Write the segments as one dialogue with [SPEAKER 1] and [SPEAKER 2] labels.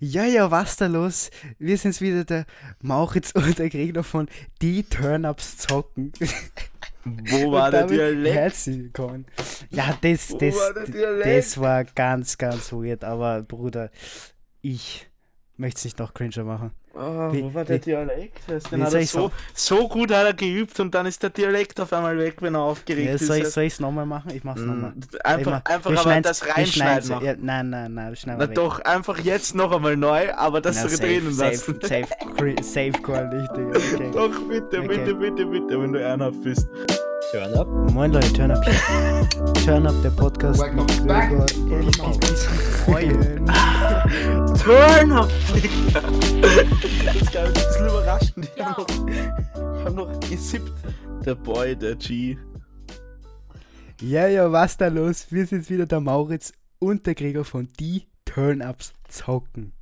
[SPEAKER 1] Ja, ja, was da los? Wir sind's wieder der Mauritz und der Gegner von Die Turn-Ups zocken.
[SPEAKER 2] Wo war der Dialekt?
[SPEAKER 1] Herzlich willkommen. Ja, das, das,
[SPEAKER 2] war
[SPEAKER 1] das war ganz, ganz weird. Aber Bruder, ich möchte es nicht noch cringer machen.
[SPEAKER 2] Oh,
[SPEAKER 1] Wie-
[SPEAKER 2] wo war
[SPEAKER 1] wie-
[SPEAKER 2] der Dialekt?
[SPEAKER 1] Wie
[SPEAKER 2] den hat
[SPEAKER 1] soll
[SPEAKER 2] er
[SPEAKER 1] ich
[SPEAKER 2] so, so gut hat er geübt und dann ist der Dialekt auf einmal weg, wenn er aufgeregt
[SPEAKER 1] Ja,
[SPEAKER 2] ist.
[SPEAKER 1] soll ich es nochmal machen? Ich mach's nochmal.
[SPEAKER 2] Mm, Einfach, einfach
[SPEAKER 1] wir
[SPEAKER 2] aber das reinschneiden.
[SPEAKER 1] Ja, nein, nein, nein, wir schneiden
[SPEAKER 2] Na
[SPEAKER 1] weg.
[SPEAKER 2] doch, einfach jetzt noch einmal neu, aber das
[SPEAKER 1] Na, safe,
[SPEAKER 2] drinnen
[SPEAKER 1] safe,
[SPEAKER 2] lassen.
[SPEAKER 1] safe, safe call nicht, Digga. Okay.
[SPEAKER 2] Doch, bitte,
[SPEAKER 1] Okay.
[SPEAKER 2] bitte, bitte, bitte, wenn du ernsthaft bist.
[SPEAKER 3] Turn up.
[SPEAKER 1] Moin Leute, Turn Up hier. Turn Up, der Podcast
[SPEAKER 3] Welcome back.
[SPEAKER 1] Gregor
[SPEAKER 3] Turn up.
[SPEAKER 2] Digga! Das ist geil, ein bisschen überraschend. Ich hab noch, ich hab noch gesippt. Der Boy, der G.
[SPEAKER 1] Ja, ja, was da los? Wir sind wieder der Mauritz und der Gregor von Die Turn-Ups zocken.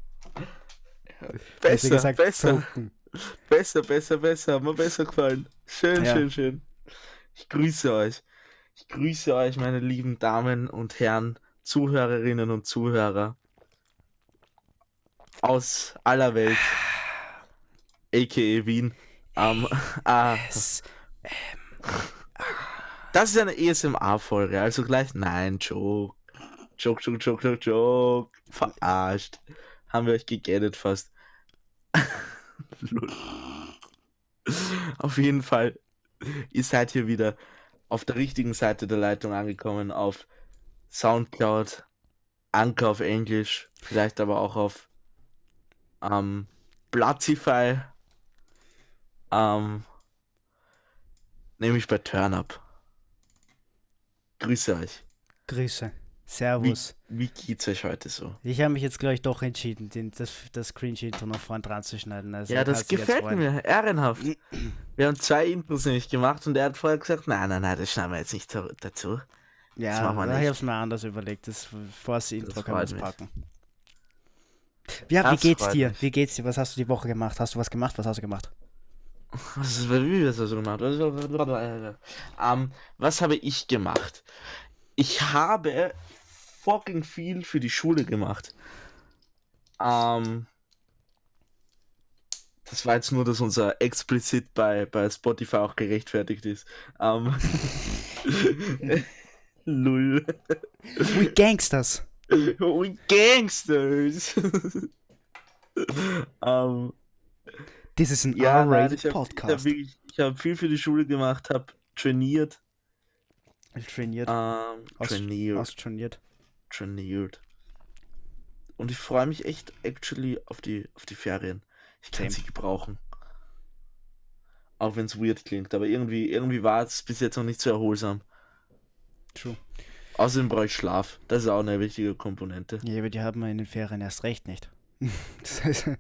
[SPEAKER 2] Besser,
[SPEAKER 1] Besser gesagt,
[SPEAKER 2] besser,
[SPEAKER 1] zocken.
[SPEAKER 2] besser, besser, besser. Hat mir besser gefallen. Schön,
[SPEAKER 1] Ja.
[SPEAKER 2] schön, schön. Ich grüße euch. Ich grüße euch, meine lieben Damen und Herren, Zuhörerinnen und Zuhörer aus aller Welt, a.k.a. Wien. Ähm, ah,
[SPEAKER 1] Es-
[SPEAKER 2] das ist eine ESMA-Folge, also gleich, nein, Joke. Joke, Joke, Joke, Joke, Joke. Verarscht. Haben wir euch gegettet fast. Auf jeden Fall, ihr seid hier wieder auf der richtigen Seite der Leitung angekommen, auf Soundcloud, Anker auf Englisch, vielleicht aber auch auf ähm, Platzify, ähm, nämlich bei Turnup. Grüße euch.
[SPEAKER 1] Grüße.
[SPEAKER 2] Wie,
[SPEAKER 1] Servus.
[SPEAKER 2] wie geht's euch heute so?
[SPEAKER 1] Ich habe mich jetzt, glaube ich, doch entschieden, den, das, das Cringe-Intro noch vorn dran zu schneiden. Also
[SPEAKER 2] Ja,
[SPEAKER 1] er
[SPEAKER 2] das
[SPEAKER 1] jetzt
[SPEAKER 2] gefällt mir, ehrenhaft. Wir haben zwei Intros nämlich gemacht und er hat vorher gesagt, nein, nein, nein, das schneiden wir jetzt nicht dazu.
[SPEAKER 1] Ja,
[SPEAKER 2] machen wir
[SPEAKER 1] ich habe es mir anders überlegt. Das, vor das Intro
[SPEAKER 2] Das
[SPEAKER 1] kann man
[SPEAKER 2] mich.
[SPEAKER 1] packen. Ja, wie
[SPEAKER 2] Das
[SPEAKER 1] geht's
[SPEAKER 2] freut
[SPEAKER 1] dir?
[SPEAKER 2] mich.
[SPEAKER 1] Wie geht's dir? Was hast du die Woche gemacht? Hast du was gemacht? Was hast du gemacht?
[SPEAKER 2] Was ist, wie hast du gemacht? Ähm, was habe ich gemacht? Ich habe fucking viel für die Schule gemacht. Ähm, das war jetzt nur, dass unser explizit bei, bei Spotify auch gerechtfertigt ist. Ähm, Lull.
[SPEAKER 1] We Gangsters!
[SPEAKER 2] We Gangsters! ähm,
[SPEAKER 1] This is an
[SPEAKER 2] ja,
[SPEAKER 1] R-rated
[SPEAKER 2] ich habe
[SPEAKER 1] Podcast.
[SPEAKER 2] hab viel für die Schule gemacht, habe trainiert.
[SPEAKER 1] trainiert.
[SPEAKER 2] Ähm,
[SPEAKER 1] Aus-
[SPEAKER 2] trainiert.
[SPEAKER 1] Hast trainiert.
[SPEAKER 2] Trainiert. Und ich freue mich echt actually auf die, auf die Ferien. Ich kann sie gebrauchen. Auch wenn es weird klingt, aber irgendwie, irgendwie war es bis jetzt noch nicht so erholsam.
[SPEAKER 1] True.
[SPEAKER 2] Außerdem brauche ich Schlaf. Das ist auch eine wichtige Komponente.
[SPEAKER 1] Ja, aber die haben wir in den Ferien erst recht nicht. das heißt,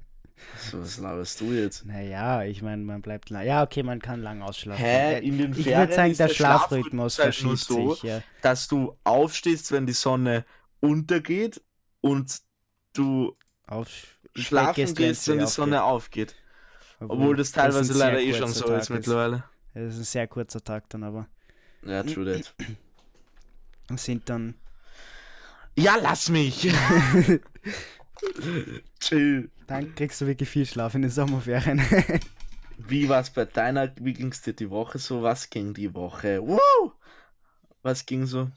[SPEAKER 2] So, was laberst du jetzt?
[SPEAKER 1] naja, ich meine, man bleibt lang. Ja, okay, man kann lang ausschlafen.
[SPEAKER 2] Hä?
[SPEAKER 1] Äh,
[SPEAKER 2] In den
[SPEAKER 1] ich
[SPEAKER 2] Ferien
[SPEAKER 1] würde sagen,
[SPEAKER 2] ist
[SPEAKER 1] der
[SPEAKER 2] der
[SPEAKER 1] Schlafrhythmus
[SPEAKER 2] Schlafrhythmus halt
[SPEAKER 1] verschiebt
[SPEAKER 2] so,
[SPEAKER 1] sich. Ja.
[SPEAKER 2] Dass du aufstehst, wenn die Sonne untergeht und du
[SPEAKER 1] Auf,
[SPEAKER 2] schlafen
[SPEAKER 1] gehst,
[SPEAKER 2] wenn die. Sonne aufgeht.
[SPEAKER 1] Obwohl,
[SPEAKER 2] Obwohl das teilweise
[SPEAKER 1] sehr
[SPEAKER 2] leider eh schon so ist
[SPEAKER 1] Tag
[SPEAKER 2] mittlerweile.
[SPEAKER 1] Das ist ein sehr kurzer Tag dann aber.
[SPEAKER 2] Ja, true that.
[SPEAKER 1] Sind dann.
[SPEAKER 2] Ja, lass mich! Chill.
[SPEAKER 1] Dann kriegst du wirklich viel Schlaf in den Sommerferien.
[SPEAKER 2] Wie war's bei deiner, wie ging's dir die Woche so? Was ging die Woche? Wow! Was ging so?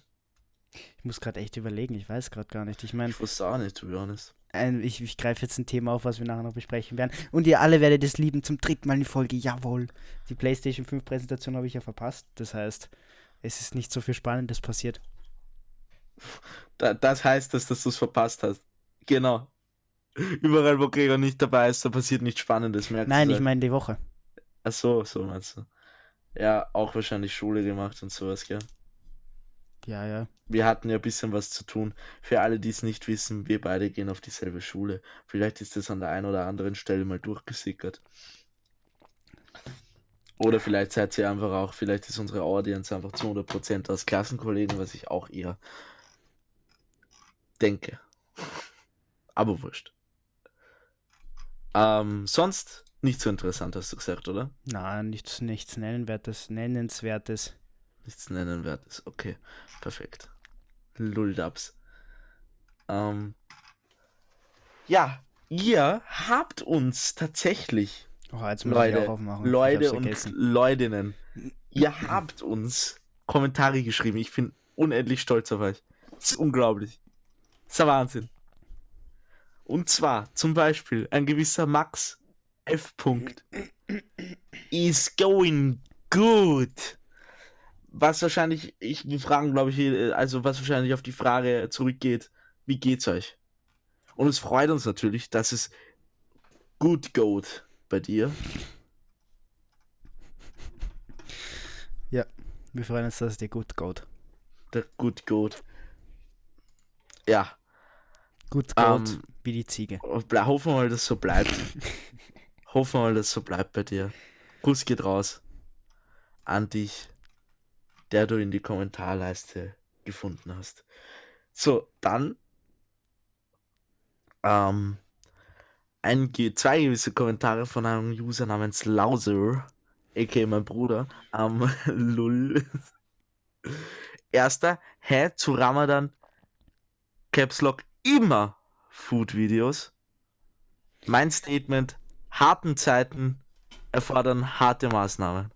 [SPEAKER 1] Ich muss gerade echt überlegen, ich weiß gerade gar nicht. Ich meine,
[SPEAKER 2] Ich wusste auch nicht, to be honest.
[SPEAKER 1] ein, ich, ich greife jetzt ein Thema auf, was wir nachher noch besprechen werden. Und ihr alle werdet es lieben zum dritten Mal in Folge. Jawohl. Die PlayStation 5 Präsentation habe ich ja verpasst. Das heißt, es ist nicht so viel Spannendes passiert.
[SPEAKER 2] Da, das heißt, dass, dass du es verpasst hast. Genau. Überall, wo Gregor nicht dabei ist, da passiert nichts Spannendes, merkst
[SPEAKER 1] Nein, ich meine die Woche.
[SPEAKER 2] Ach so, so meinst du. Ja, auch wahrscheinlich Schule gemacht und sowas, gell?
[SPEAKER 1] Ja, ja.
[SPEAKER 2] Wir hatten ja ein bisschen was zu tun. Für alle, die es nicht wissen, wir beide gehen auf dieselbe Schule. Vielleicht ist das an der einen oder anderen Stelle mal durchgesickert. Oder vielleicht seid ihr einfach auch, vielleicht ist unsere Audience einfach zu 100% aus Klassenkollegen, was ich auch eher denke. Aber wurscht. Ähm, sonst nicht so interessant, hast du gesagt, oder?
[SPEAKER 1] Na, nichts, nichts Nennenswertes, Nennenswertes.
[SPEAKER 2] Nichts Nennenwertes. Okay, perfekt. Lulldubs. Ähm, ja, ihr habt uns tatsächlich,
[SPEAKER 1] Oh,
[SPEAKER 2] Leute,
[SPEAKER 1] aufmachen.
[SPEAKER 2] Leute und
[SPEAKER 1] vergessen.
[SPEAKER 2] Leutinnen, ihr habt uns Kommentare geschrieben. Ich bin unendlich stolz auf euch. Das ist unglaublich. Das ist der Wahnsinn. Und zwar zum Beispiel ein gewisser Max F. Punkt is going good. Was wahrscheinlich, ich, wir fragen, glaube ich, äh, also was wahrscheinlich auf die Frage zurückgeht, wie geht's euch? Und es freut uns natürlich, dass es gut geht bei dir.
[SPEAKER 1] Wir freuen uns, dass es dir gut geht.
[SPEAKER 2] Der gut geht. Ja,
[SPEAKER 1] Gut geht,
[SPEAKER 2] Ähm,
[SPEAKER 1] wie die Ziege.
[SPEAKER 2] hoffen wir mal, dass es so bleibt. hoffen wir mal, dass es so bleibt bei dir. Kuss geht raus an dich, der du in die Kommentarleiste gefunden hast. So, dann ähm, ein, zwei gewisse Kommentare von einem User namens Lauser, a.k.a. mein Bruder, am Lull. Erster, hä, zu Ramadan, Caps Lock immer Food-Videos. Mein Statement, harten Zeiten erfordern harte Maßnahmen.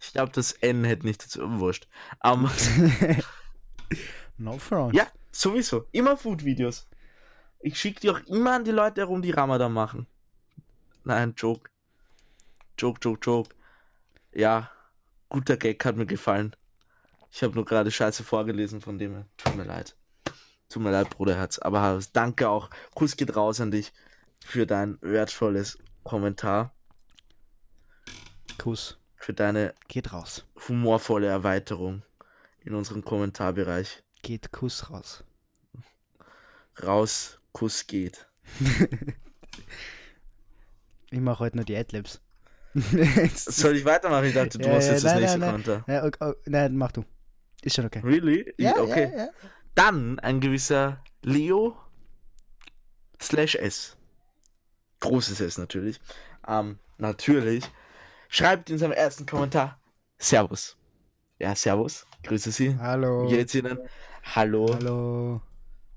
[SPEAKER 2] Ich glaube, das N hätte nicht dazu, wurscht. Ähm,
[SPEAKER 1] no front.
[SPEAKER 2] ja, sowieso, immer Food-Videos. Ich schicke die auch immer an die Leute herum, die Ramadan machen. Nein, Joke. Joke, Joke, Joke. Ja, guter Gag hat mir gefallen. Ich habe nur gerade Scheiße vorgelesen, von dem her. Tut mir leid. Tut mir leid, Bruderherz. Aber danke auch. Kuss geht raus an dich für dein wertvolles Kommentar.
[SPEAKER 1] Kuss.
[SPEAKER 2] Für deine
[SPEAKER 1] Geht raus.
[SPEAKER 2] humorvolle Erweiterung in unserem Kommentarbereich.
[SPEAKER 1] Geht Kuss raus.
[SPEAKER 2] Raus, Kuss geht.
[SPEAKER 1] Ich mache heute nur die Adlibs.
[SPEAKER 2] Soll ich weitermachen? Ich dachte, du
[SPEAKER 1] Ja,
[SPEAKER 2] hast
[SPEAKER 1] ja,
[SPEAKER 2] jetzt das
[SPEAKER 1] nein,
[SPEAKER 2] nächste
[SPEAKER 1] nein, nein.
[SPEAKER 2] Kommentar.
[SPEAKER 1] ja, okay, oh, nein, mach du. Ist schon okay.
[SPEAKER 2] Really? okay.
[SPEAKER 1] ja, ja.
[SPEAKER 2] Dann ein gewisser Leo slash S. Großes S natürlich. Ähm, natürlich. Schreibt in seinem ersten Kommentar Servus. Ja, Servus. Grüße Sie.
[SPEAKER 1] Hallo.
[SPEAKER 2] Wie geht's Ihnen? Hallo.
[SPEAKER 1] Hallo.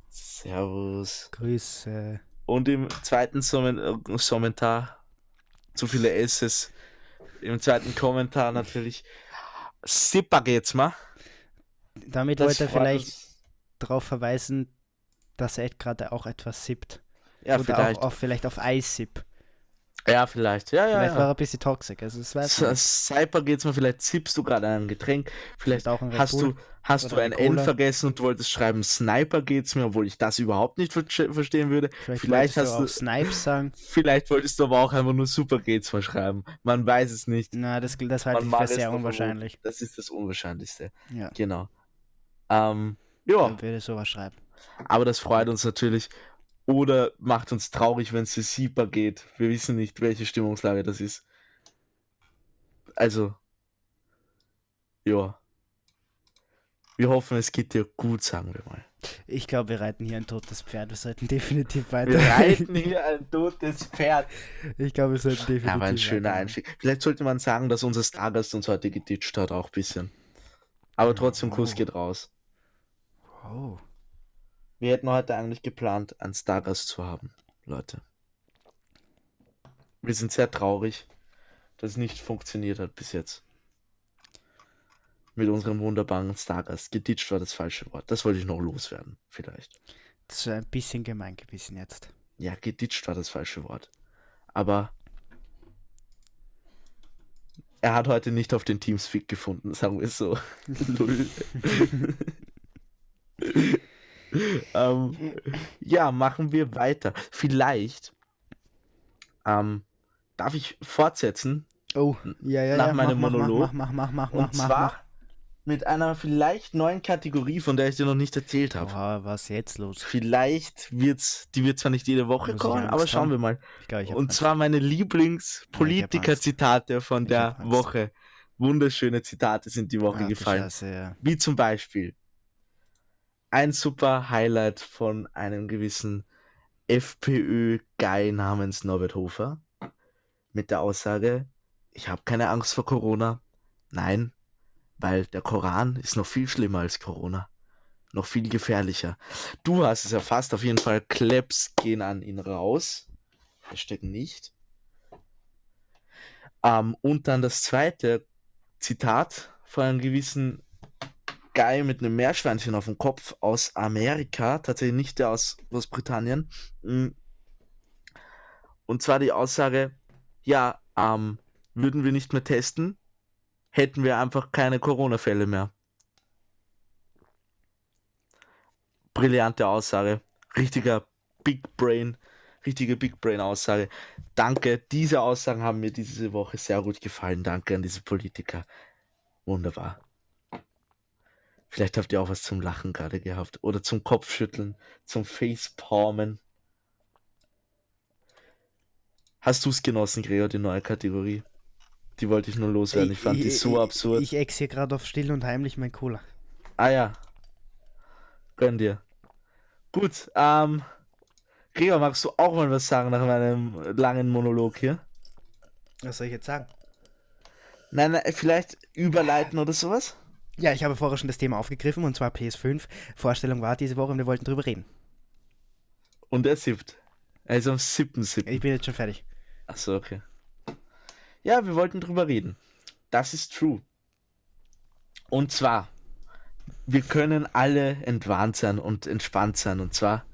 [SPEAKER 2] Servus.
[SPEAKER 1] Grüße.
[SPEAKER 2] Und im zweiten Kommentar, zu viele S's. Im zweiten Kommentar natürlich Sipper geht's mal.
[SPEAKER 1] Damit
[SPEAKER 2] Das
[SPEAKER 1] wollte er vielleicht
[SPEAKER 2] uns.
[SPEAKER 1] darauf verweisen, dass er gerade auch etwas sippt.
[SPEAKER 2] Ja,
[SPEAKER 1] Oder
[SPEAKER 2] vielleicht.
[SPEAKER 1] auch auf, vielleicht auf Eis sipp.
[SPEAKER 2] Ja, vielleicht. Ja, ja.
[SPEAKER 1] Vielleicht war er
[SPEAKER 2] ja.
[SPEAKER 1] ein bisschen toxisch. Also es weiß man.
[SPEAKER 2] Cyper geht's mal, vielleicht zippst du gerade ein Getränk, vielleicht
[SPEAKER 1] auch ein
[SPEAKER 2] hast du, hast du ein N vergessen und du wolltest schreiben Sniper geht's mir, obwohl ich das überhaupt nicht ver- verstehen würde.
[SPEAKER 1] Vielleicht,
[SPEAKER 2] vielleicht hast
[SPEAKER 1] du
[SPEAKER 2] du-
[SPEAKER 1] Snipes sagen.
[SPEAKER 2] Vielleicht wolltest du aber auch einfach nur Super geht's mal schreiben. Man weiß es nicht.
[SPEAKER 1] Na, das, das halte
[SPEAKER 2] Man
[SPEAKER 1] ich für sehr unwahrscheinlich.
[SPEAKER 2] Das ist das Unwahrscheinlichste.
[SPEAKER 1] Ja,
[SPEAKER 2] Genau. Ähm, ja,
[SPEAKER 1] ich würde sowas schreiben.
[SPEAKER 2] aber das freut uns natürlich. Oder macht uns traurig, wenn es für Sieper geht. Wir wissen nicht, welche Stimmungslage das ist. Also, ja. Wir hoffen, es geht dir gut, sagen wir mal.
[SPEAKER 1] Ich glaube, wir reiten hier ein totes Pferd. Wir sollten definitiv weiter.
[SPEAKER 2] Wir reiten hier ein totes Pferd.
[SPEAKER 1] Ich glaube, wir sollten definitiv.
[SPEAKER 2] Ja, aber ein schöner
[SPEAKER 1] weitermachen.
[SPEAKER 2] Einstieg. Vielleicht sollte man sagen, dass unser Stargast uns heute geditscht hat, auch ein bisschen. Aber trotzdem, Kuss
[SPEAKER 1] Oh.
[SPEAKER 2] geht raus.
[SPEAKER 1] Wow.
[SPEAKER 2] Wir hätten heute eigentlich geplant, einen Stargast zu haben, Leute. Wir sind sehr traurig, dass es nicht funktioniert hat bis jetzt. Mit unserem wunderbaren Stargast. Geditscht war das falsche Wort. Das wollte ich noch loswerden, vielleicht.
[SPEAKER 1] Das ist ein bisschen gemein gewesen jetzt.
[SPEAKER 2] Ja, geditscht war das falsche Wort. Aber er hat heute nicht auf den Teamspeak gefunden, sagen wir es so. Ähm, ja, machen wir weiter. Vielleicht ähm, darf ich fortsetzen
[SPEAKER 1] Oh, ja, ja,
[SPEAKER 2] Nach
[SPEAKER 1] ja.
[SPEAKER 2] meinem
[SPEAKER 1] mach,
[SPEAKER 2] Monolog.
[SPEAKER 1] Mach, mach, mach, mach,
[SPEAKER 2] und
[SPEAKER 1] mach,
[SPEAKER 2] zwar
[SPEAKER 1] mach.
[SPEAKER 2] mit einer vielleicht neuen Kategorie, von der ich dir noch nicht erzählt habe.
[SPEAKER 1] Boah, was ist jetzt los?
[SPEAKER 2] Vielleicht wird's, die wird zwar nicht jede Woche kommen,
[SPEAKER 1] Angst
[SPEAKER 2] aber schauen
[SPEAKER 1] haben?
[SPEAKER 2] wir mal.
[SPEAKER 1] Habe
[SPEAKER 2] Und zwar meine Lieblingspolitiker-Zitate von
[SPEAKER 1] Ich
[SPEAKER 2] der
[SPEAKER 1] Angst.
[SPEAKER 2] Woche. Wunderschöne Zitate sind die Woche gefallen.
[SPEAKER 1] Scheiße, ja.
[SPEAKER 2] Wie zum Beispiel ein super Highlight von einem gewissen FPÖ-Guy namens Norbert Hofer mit der Aussage, ich habe keine Angst vor Corona. Nein, weil der Koran ist noch viel schlimmer als Corona. Noch viel gefährlicher. Du hast es erfasst, auf jeden Fall. Claps gehen an ihn raus. Hashtag nicht. Ähm, und dann das zweite Zitat von einem gewissen Guy mit einem Meerschweinchen auf dem Kopf aus Amerika, tatsächlich nicht der aus Großbritannien. Mm. Und zwar die Aussage, ja, ähm, würden wir nicht mehr testen, hätten wir einfach keine Corona-Fälle mehr. Brillante Aussage. Richtiger Big Brain, richtige Big Brain Aussage. Danke, diese Aussagen haben mir diese Woche sehr gut gefallen. Danke an diese Politiker. Wunderbar. Vielleicht habt ihr auch was zum Lachen gerade gehabt. Oder zum Kopfschütteln, zum Facepalmen. Hast du es genossen, Gregor, die neue Kategorie? Die wollte ich nur loswerden. Ich fand die so absurd.
[SPEAKER 1] Ich ex hier gerade auf still und heimlich mein Cola.
[SPEAKER 2] Ah ja. Gönn dir. Gut, ähm. Gregor, magst du auch mal was sagen nach meinem langen Monolog hier?
[SPEAKER 1] Was soll ich jetzt sagen?
[SPEAKER 2] Nein, nein, vielleicht überleiten oder sowas?
[SPEAKER 1] Ja, ich habe vorher schon das Thema aufgegriffen und zwar PS5. Vorstellung war diese Woche und wir wollten drüber reden.
[SPEAKER 2] Und er siebt. Also am 7.7.
[SPEAKER 1] Ich bin jetzt schon fertig.
[SPEAKER 2] Achso, okay. Ja, wir wollten drüber reden. Das ist true. Und zwar, wir können alle entwarnt sein und entspannt sein. Und zwar.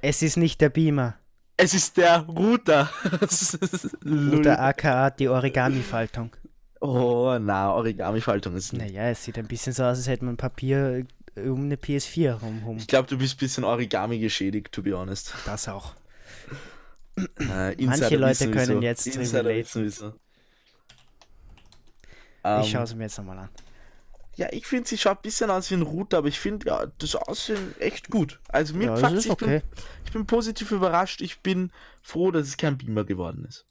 [SPEAKER 1] Es ist nicht der Beamer.
[SPEAKER 2] Es ist der Router.
[SPEAKER 1] Router aka die Origami-Faltung.
[SPEAKER 2] Oh, na, Origami-Faltung ist.
[SPEAKER 1] Naja, es sieht ein bisschen so aus, als hätte man Papier um eine PS4 rum.
[SPEAKER 2] Ich glaube, du bist ein bisschen Origami geschädigt, to be honest.
[SPEAKER 1] Das auch.
[SPEAKER 2] Äh,
[SPEAKER 1] Manche Leute können jetzt
[SPEAKER 2] relaten.
[SPEAKER 1] Ich
[SPEAKER 2] Ähm,
[SPEAKER 1] schaue es mir jetzt nochmal an.
[SPEAKER 2] Ja, ich finde, sie schaut ein bisschen aus wie ein Router, aber ich finde ja, das Aussehen echt gut. Also mir
[SPEAKER 1] Ja,
[SPEAKER 2] gefällt
[SPEAKER 1] ist
[SPEAKER 2] ich, bin,
[SPEAKER 1] okay.
[SPEAKER 2] ich bin positiv überrascht. Ich bin froh, dass es kein Beamer geworden ist.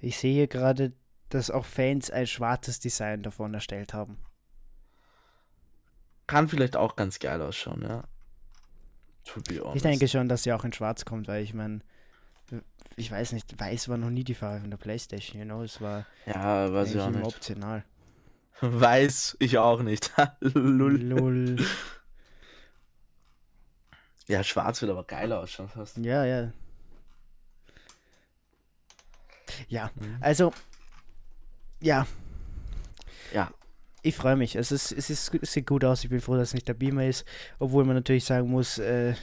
[SPEAKER 1] Ich sehe gerade, dass auch Fans ein schwarzes Design davon erstellt haben.
[SPEAKER 2] Kann vielleicht auch ganz geil ausschauen, ja. To be honest.
[SPEAKER 1] Ich denke schon, dass sie auch in schwarz kommt, weil ich meine, ich weiß nicht, weiß war noch nie die Farbe von der Playstation, you know, es war
[SPEAKER 2] Ja, weiß ich auch nicht.
[SPEAKER 1] optional.
[SPEAKER 2] Weiß ich auch nicht. Lull.
[SPEAKER 1] Lull.
[SPEAKER 2] Ja, schwarz wird aber geil ausschauen fast.
[SPEAKER 1] Ja, ja. Ja,
[SPEAKER 2] Mhm.
[SPEAKER 1] also, ja,
[SPEAKER 2] Ja,
[SPEAKER 1] ich freue mich. Es, ist, es, ist, es sieht gut aus. Ich bin froh, dass es nicht der Beamer ist. Obwohl man natürlich sagen muss, äh,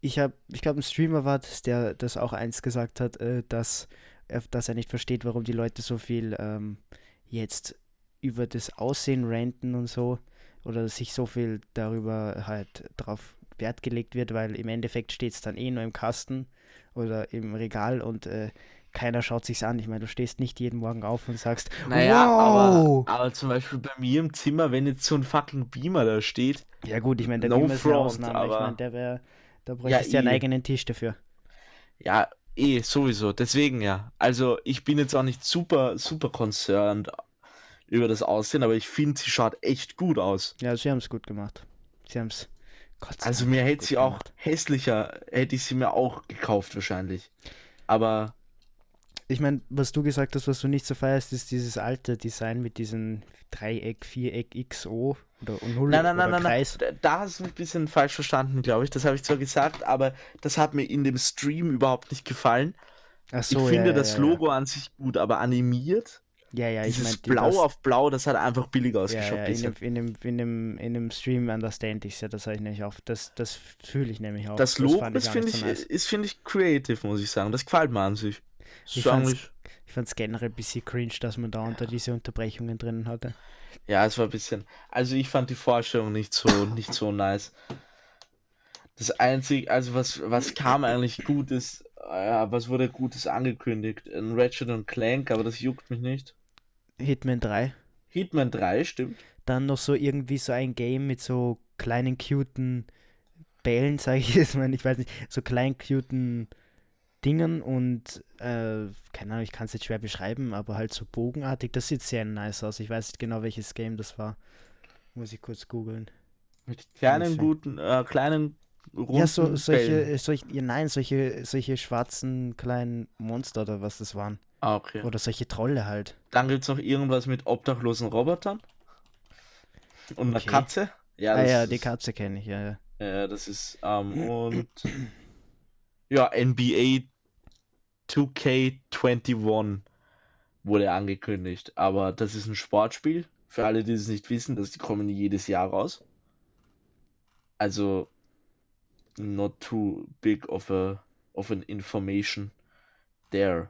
[SPEAKER 1] ich habe, ich glaube, ein Streamer war das, der das auch eins gesagt hat, äh, dass, er, dass er nicht versteht, warum die Leute so viel ähm, jetzt über das Aussehen ranten und so. Oder sich so viel darüber halt drauf Wert gelegt wird, weil im Endeffekt steht es dann eh nur im Kasten oder im Regal und äh, keiner schaut sich's an. Ich meine, du stehst nicht jeden Morgen auf und sagst,
[SPEAKER 2] naja,
[SPEAKER 1] wow!
[SPEAKER 2] aber, aber zum Beispiel bei mir im Zimmer, wenn jetzt so ein fucking Beamer da steht,
[SPEAKER 1] Ja gut, ich meine, der
[SPEAKER 2] No
[SPEAKER 1] Beamer ist eine
[SPEAKER 2] front,
[SPEAKER 1] Ausnahme. Ich
[SPEAKER 2] aber-
[SPEAKER 1] meine, der wäre, da bräuchtest du ja einen
[SPEAKER 2] eh.
[SPEAKER 1] eigenen Tisch dafür.
[SPEAKER 2] Ja, eh, sowieso. Deswegen ja. Also ich bin jetzt auch nicht super, super concerned über das Aussehen, aber ich finde, sie schaut echt gut aus.
[SPEAKER 1] Ja, sie haben es gut gemacht. Sie haben es.
[SPEAKER 2] Also mir hätte sie auch hässlicher, hätte ich sie mir auch gekauft wahrscheinlich. Aber
[SPEAKER 1] Ich meine, was du gesagt hast, was du nicht so feierst, ist dieses alte Design mit diesem Dreieck, Viereck, XO oder Null
[SPEAKER 2] nein, nein,
[SPEAKER 1] oder
[SPEAKER 2] nein, nein, nein.
[SPEAKER 1] Kreis.
[SPEAKER 2] Da, hast du ein bisschen falsch verstanden, glaube ich. Das habe ich zwar gesagt, aber das hat mir in dem Stream überhaupt nicht gefallen.
[SPEAKER 1] Ach so,
[SPEAKER 2] ich
[SPEAKER 1] ja,
[SPEAKER 2] finde
[SPEAKER 1] ja,
[SPEAKER 2] das
[SPEAKER 1] ja,
[SPEAKER 2] Logo an sich gut, aber animiert,
[SPEAKER 1] Ja, ja, ich meine,
[SPEAKER 2] Blau auf Blau, das hat einfach billig
[SPEAKER 1] Ja,
[SPEAKER 2] ausgeschaut.
[SPEAKER 1] ja, in, dem, in, dem, in, dem, in dem Stream understand ich ja, das habe ich nämlich auch. Das, das fühle ich nämlich auch.
[SPEAKER 2] Das Logo, das finde ich,
[SPEAKER 1] so nice.
[SPEAKER 2] ist, finde ich creative, muss ich sagen. Das gefällt mir an sich.
[SPEAKER 1] Ich fand es generell ein bisschen cringe, dass man da unter diese Unterbrechungen drinnen hatte.
[SPEAKER 2] Ja, es war ein bisschen. Also ich fand die Vorstellung nicht so, nicht so nice. Das einzige, also was, was kam eigentlich Gutes, äh, was wurde Gutes angekündigt? Ein Ratchet und Clank, aber das juckt mich nicht.
[SPEAKER 1] Hitman 3.
[SPEAKER 2] Hitman 3, stimmt.
[SPEAKER 1] Dann noch so irgendwie so ein Game mit so kleinen, cuten Bällen, sage ich jetzt mal. Ich weiß nicht, so kleinen, cuten Dingen und, äh, keine Ahnung, ich kann es jetzt schwer beschreiben, aber halt so bogenartig. Das sieht sehr nice aus. Ich weiß nicht genau, welches Game das war. Muss ich kurz googeln.
[SPEAKER 2] Mit kleinen, guten, äh, kleinen, runden
[SPEAKER 1] Ja, so, solche, äh, solche, ja, nein, solche, solche schwarzen kleinen Monster oder was das waren.
[SPEAKER 2] Ah, okay.
[SPEAKER 1] Oder solche Trolle halt.
[SPEAKER 2] Dann gibt es noch irgendwas mit obdachlosen Robotern. Und einer
[SPEAKER 1] Okay.
[SPEAKER 2] Katze. Ja,
[SPEAKER 1] ah ja,
[SPEAKER 2] ist,
[SPEAKER 1] die Katze kenne ich, ja, ja.
[SPEAKER 2] Ja, das ist, ähm, und Ja, NBA 2K21 wurde angekündigt. Aber das ist ein Sportspiel. Für alle, die es nicht wissen, das kommen jedes Jahr raus. Also not too big of a of an information there.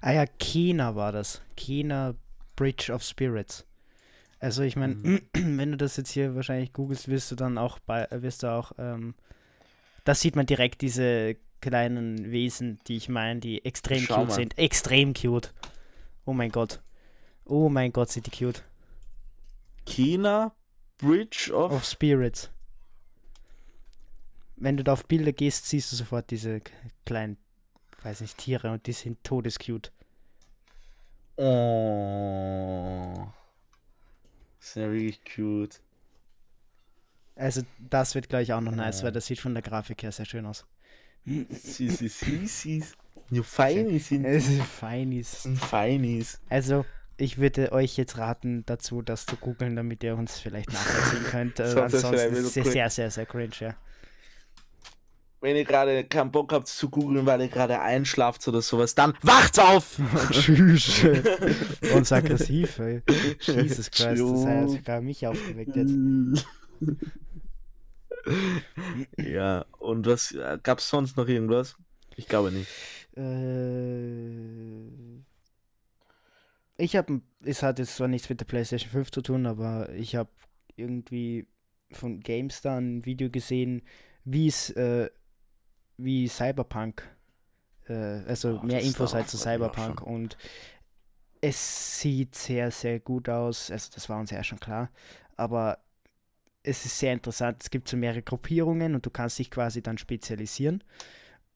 [SPEAKER 1] Ah ja, Kena war das. Kena Bridge of Spirits. Also ich meine,
[SPEAKER 2] Mhm.
[SPEAKER 1] wenn du das jetzt hier wahrscheinlich googelst, wirst du dann auch bei, wirst du auch, ähm, da sieht man direkt diese kleinen Wesen, die ich meine, die extrem
[SPEAKER 2] Schau
[SPEAKER 1] cute
[SPEAKER 2] mal.
[SPEAKER 1] sind. Extrem cute. Oh mein Gott. Oh mein Gott, sind die cute.
[SPEAKER 2] China Bridge of.
[SPEAKER 1] Of Spirits. Wenn du da auf Bilder gehst, siehst du sofort diese kleinen, weiß nicht, Tiere und die sind todescute.
[SPEAKER 2] Oh. Ist ja wirklich cute.
[SPEAKER 1] Also das wird gleich auch noch nice, weil das sieht von der Grafik her sehr schön aus.
[SPEAKER 2] Sie, sie, sie, sie. Ja, Feinies sind,
[SPEAKER 1] Es ist Feinis.
[SPEAKER 2] sind Feinies.
[SPEAKER 1] Also, ich würde euch jetzt raten, dazu das zu googeln, damit ihr uns vielleicht nachvollziehen könnt.
[SPEAKER 2] Sonst ist es
[SPEAKER 1] ansonsten ist es sehr, sehr, sehr cringe, ja.
[SPEAKER 2] Wenn ihr gerade keinen Bock habt zu googeln, weil ihr gerade einschlaft oder sowas, dann wacht's auf!
[SPEAKER 1] Tschüss. Und so aggressiv, ey. Jesus Christ, das hat sogar mich aufgeweckt jetzt.
[SPEAKER 2] Ja, und was äh, gab's sonst noch irgendwas? Ich glaube nicht.
[SPEAKER 1] Äh, ich habe, es hat jetzt zwar nichts mit der PlayStation 5 zu tun, aber ich habe irgendwie von GameStar ein Video gesehen, wie es, äh, wie Cyberpunk, äh, also
[SPEAKER 2] Oh,
[SPEAKER 1] mehr Infos halt zu Cyberpunk und es sieht sehr, sehr gut aus, also das war uns ja schon klar, aber es ist sehr interessant, es gibt so mehrere Gruppierungen und du kannst dich quasi dann spezialisieren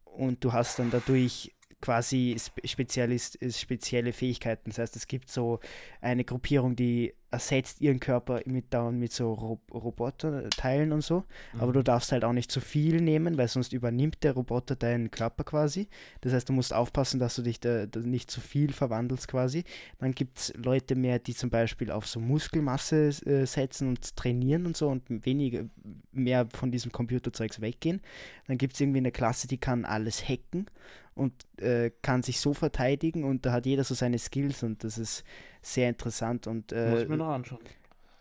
[SPEAKER 1] und du hast dann dadurch quasi spezielle Fähigkeiten. Das heißt, es gibt so eine Gruppierung, die ersetzt ihren Körper mit, dauernd mit so Ro Roboterteilen und so. Aber du darfst halt auch nicht zu viel nehmen, weil sonst übernimmt der Roboter deinen Körper quasi. Das heißt, du musst aufpassen, dass du dich da, da nicht zu viel verwandelst quasi. Dann gibt es Leute mehr, die zum Beispiel auf so Muskelmasse äh, setzen und trainieren und so und weniger mehr von diesem Computerzeugs weggehen. Dann gibt es irgendwie eine Klasse, die kann alles hacken und äh, kann sich so verteidigen und da hat jeder so seine Skills und das ist sehr interessant und
[SPEAKER 2] Muss
[SPEAKER 1] äh,
[SPEAKER 2] ich mir noch anschauen.